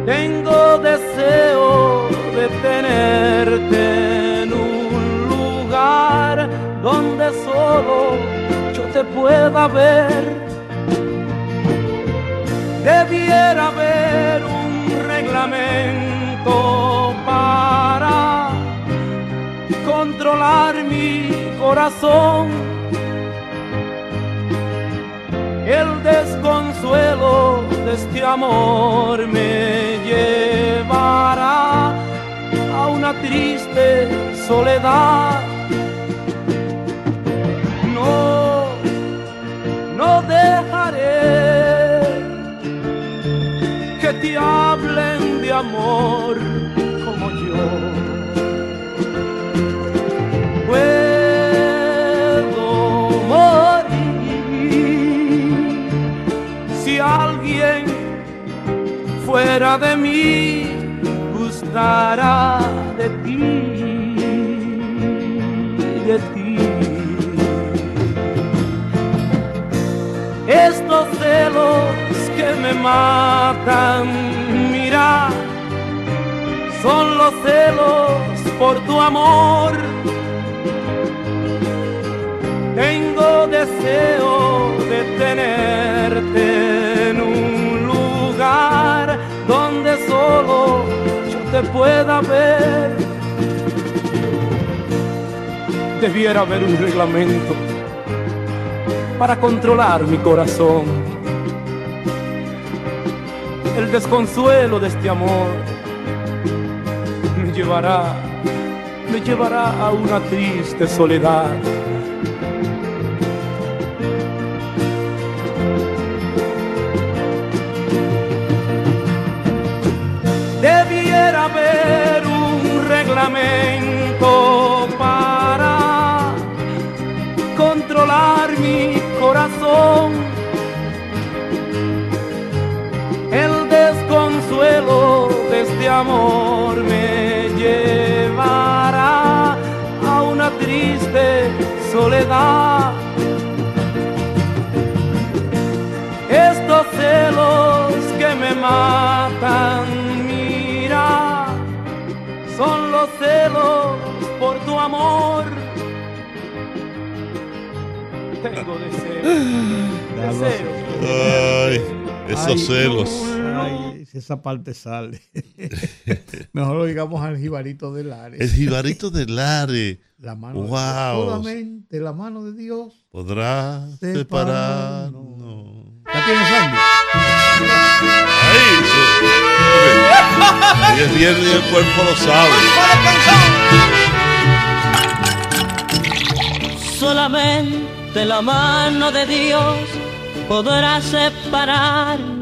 Tengo deseo de tenerte en un lugar donde solo yo te pueda ver. Debiera haber un reglamento para controlar mi corazón. El desconsuelo de este amor me llevará a una triste soledad. No, no dejaré que te hablen de amor de mí, gustará de ti, de ti. Estos celos que me matan, mira, son los celos por tu amor. Tengo deseo de tenerte en un lugar donde solo yo te pueda ver. Debiera haber un reglamento para controlar mi corazón. El desconsuelo de este amor me llevará, me llevará a una triste soledad. El desconsuelo de este amor me llevará a una triste soledad. Tengo deseos, deseos. Ay, esos Ay, celos. Ay, si esa parte sale. Mejor lo digamos al jibarito del Lares. El jibarito de Lare. La mano de Dios. wow. Solamente la mano de Dios. Podrá Separar- separarnos. ¿Ya tienes Sandy? Ay, eso. Y el viernes el cuerpo lo sabe. Solamente la mano de Dios podrá separarnos.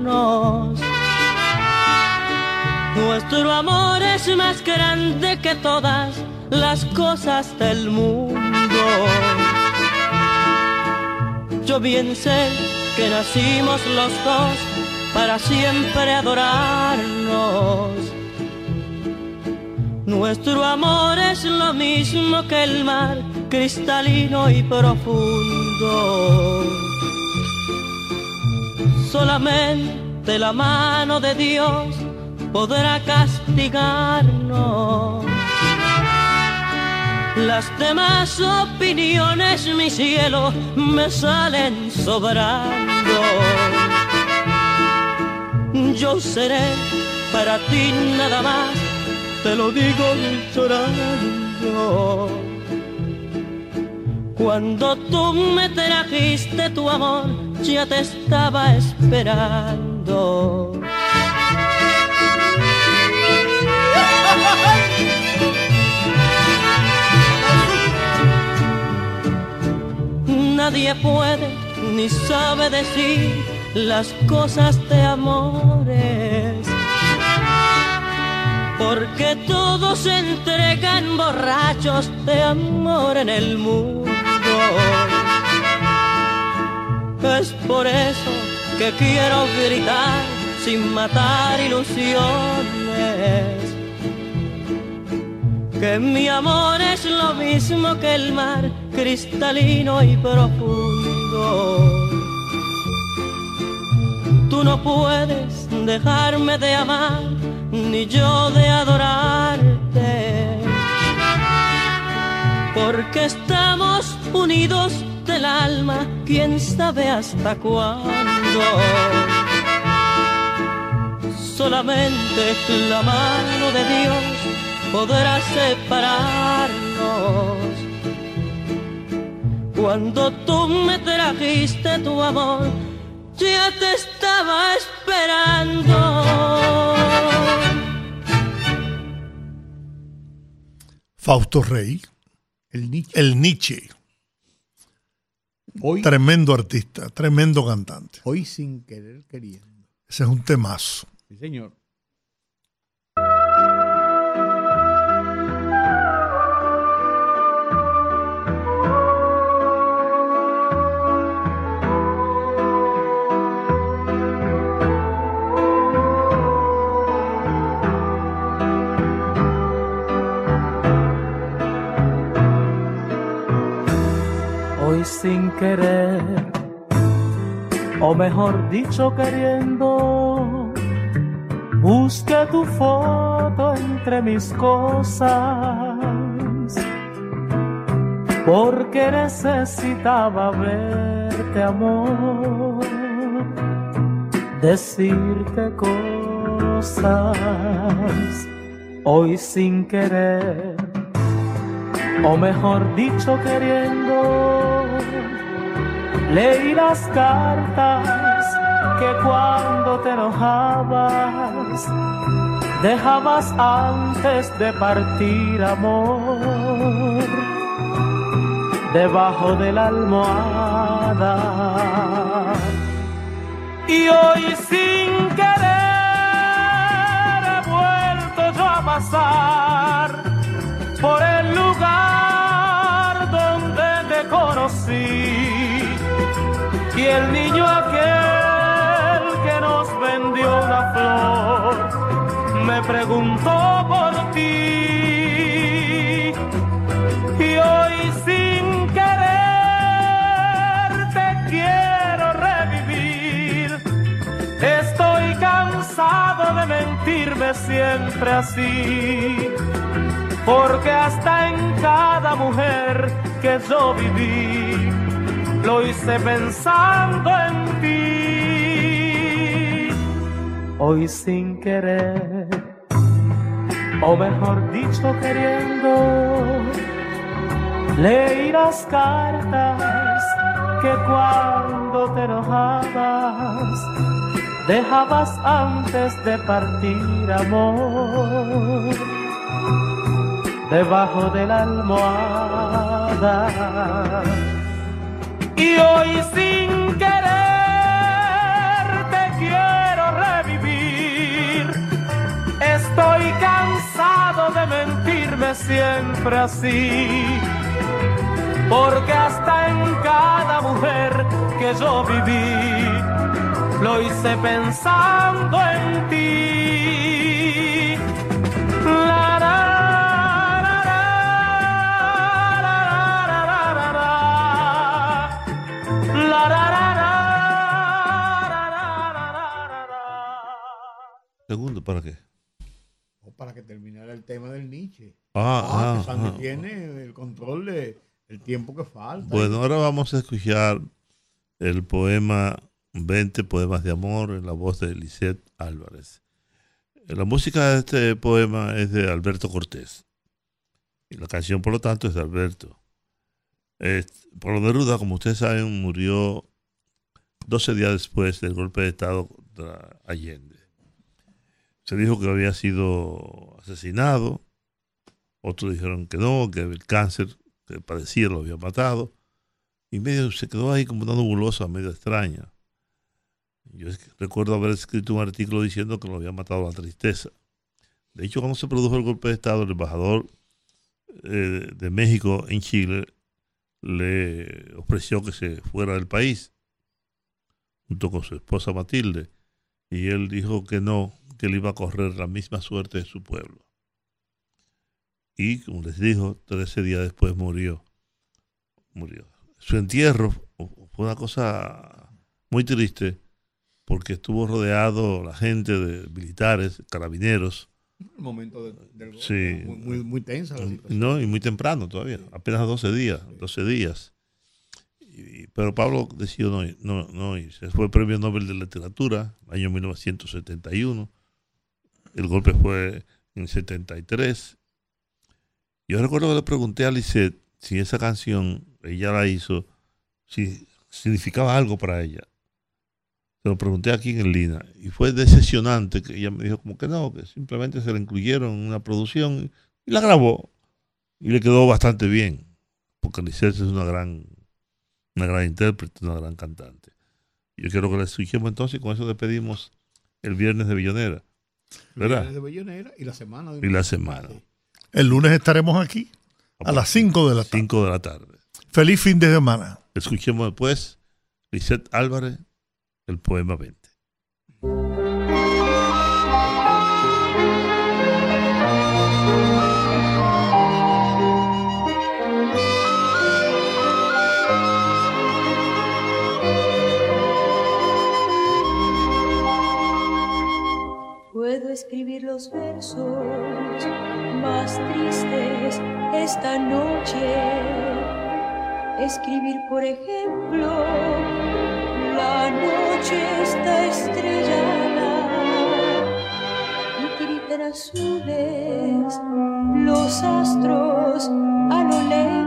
Nuestro amor es más grande que todas las cosas del mundo. Yo bien sé que nacimos los dos para siempre adorarnos. Nuestro amor es lo mismo que el mar, cristalino y profundo. Solamente la mano de Dios podrá castigarnos. Las demás opiniones, mi cielo, me salen sobrando. Yo seré para ti nada más, te lo digo llorando. Cuando tú me trajiste tu amor, ya te estaba esperando. Nadie puede ni sabe decir las cosas de amores. Porque todos se entregan borrachos de amor en el mundo. Es por eso que quiero gritar sin matar ilusiones. Que mi amor es lo mismo que el mar, cristalino y profundo. Tú no puedes dejarme de amar, ni yo de adorarte. Porque estamos unidos del alma, quién sabe hasta cuándo. Solamente la mano de Dios podrá separarnos. Cuando tú me trajiste tu amor, ya te estaba esperando. Fausto Rey. El Nietzsche. El Nietzsche. tremendo artista, tremendo cantante. Hoy sin querer queriendo. Ese es un temazo. Sí, señor. Hoy sin querer, o mejor dicho queriendo, busqué tu foto entre mis cosas, porque necesitaba verte amor, decirte cosas, hoy sin querer. O mejor dicho queriendo, leí las cartas que cuando te enojabas, dejabas antes de partir amor, debajo de la almohada. Y hoy sin querer he vuelto yo a pasar el niño aquel que nos vendió una flor me preguntó por ti. Y hoy sin querer te quiero revivir. Estoy cansado de mentirme siempre así porque hasta en cada mujer que yo viví, lo hice pensando en ti. Hoy sin querer, o mejor dicho queriendo, leí las cartas que cuando te enojabas, dejabas antes de partir amor debajo de la almohada. Y hoy sin querer te quiero revivir. Estoy cansado de mentirme siempre así. Porque hasta en cada mujer que yo viví, lo hice pensando en ti. ¿Para qué? O para que terminara el tema del Nietzsche. Ah, que Sandy ah, ah. tiene el control de el tiempo que falta. Bueno, ahora vamos a escuchar el poema 20 poemas de amor en la voz de Lisette Álvarez. La música de este poema es de Alberto Cortés. Y la canción, por lo tanto, es de Alberto. Es- Pablo Neruda, como ustedes saben, murió 12 días después del golpe de Estado contra Allende. Se dijo que había sido asesinado, otros dijeron que no, que el cáncer que padecía lo había matado, y medio se quedó ahí como una nebulosa medio extraña. Yo recuerdo haber escrito un artículo diciendo que lo había matado la tristeza. De hecho, cuando se produjo el golpe de Estado, el embajador eh, de México en Chile le ofreció que se fuera del país junto con su esposa Matilde y él dijo que no, que él iba a correr la misma suerte de su pueblo. Y como les dijo, 13 días después murió. Murió. Su entierro fue una cosa muy triste porque estuvo rodeado la gente de militares, carabineros, El momento de- del Sí. muy, muy, muy tensa la situación. No, y muy temprano todavía, apenas 12 días, 12 días. Y- pero Pablo decidió no, no, no irse. Fue premio Nobel de Literatura, año 1971. El golpe fue en 73. Yo recuerdo que le pregunté a Lisette si esa canción, ella la hizo, si significaba algo para ella. Se lo pregunté aquí en Lina y fue decepcionante que ella me dijo como que no, que simplemente se la incluyeron en una producción y la grabó y le quedó bastante bien, porque Lisette es una gran, una gran intérprete, una gran cantante. Yo quiero que la escuchemos entonces y con eso despedimos el viernes de Billonera, ¿verdad? De Bellonera y la semana. de Y la semana. El lunes estaremos aquí a las 5 de la tarde. 5 de la tarde. Feliz fin de semana. Escuchemos después Lisette Álvarez, el poema 20. Los versos más tristes esta noche. Escribir, por ejemplo, la noche está estrellada y gritan azules los astros a lo lejos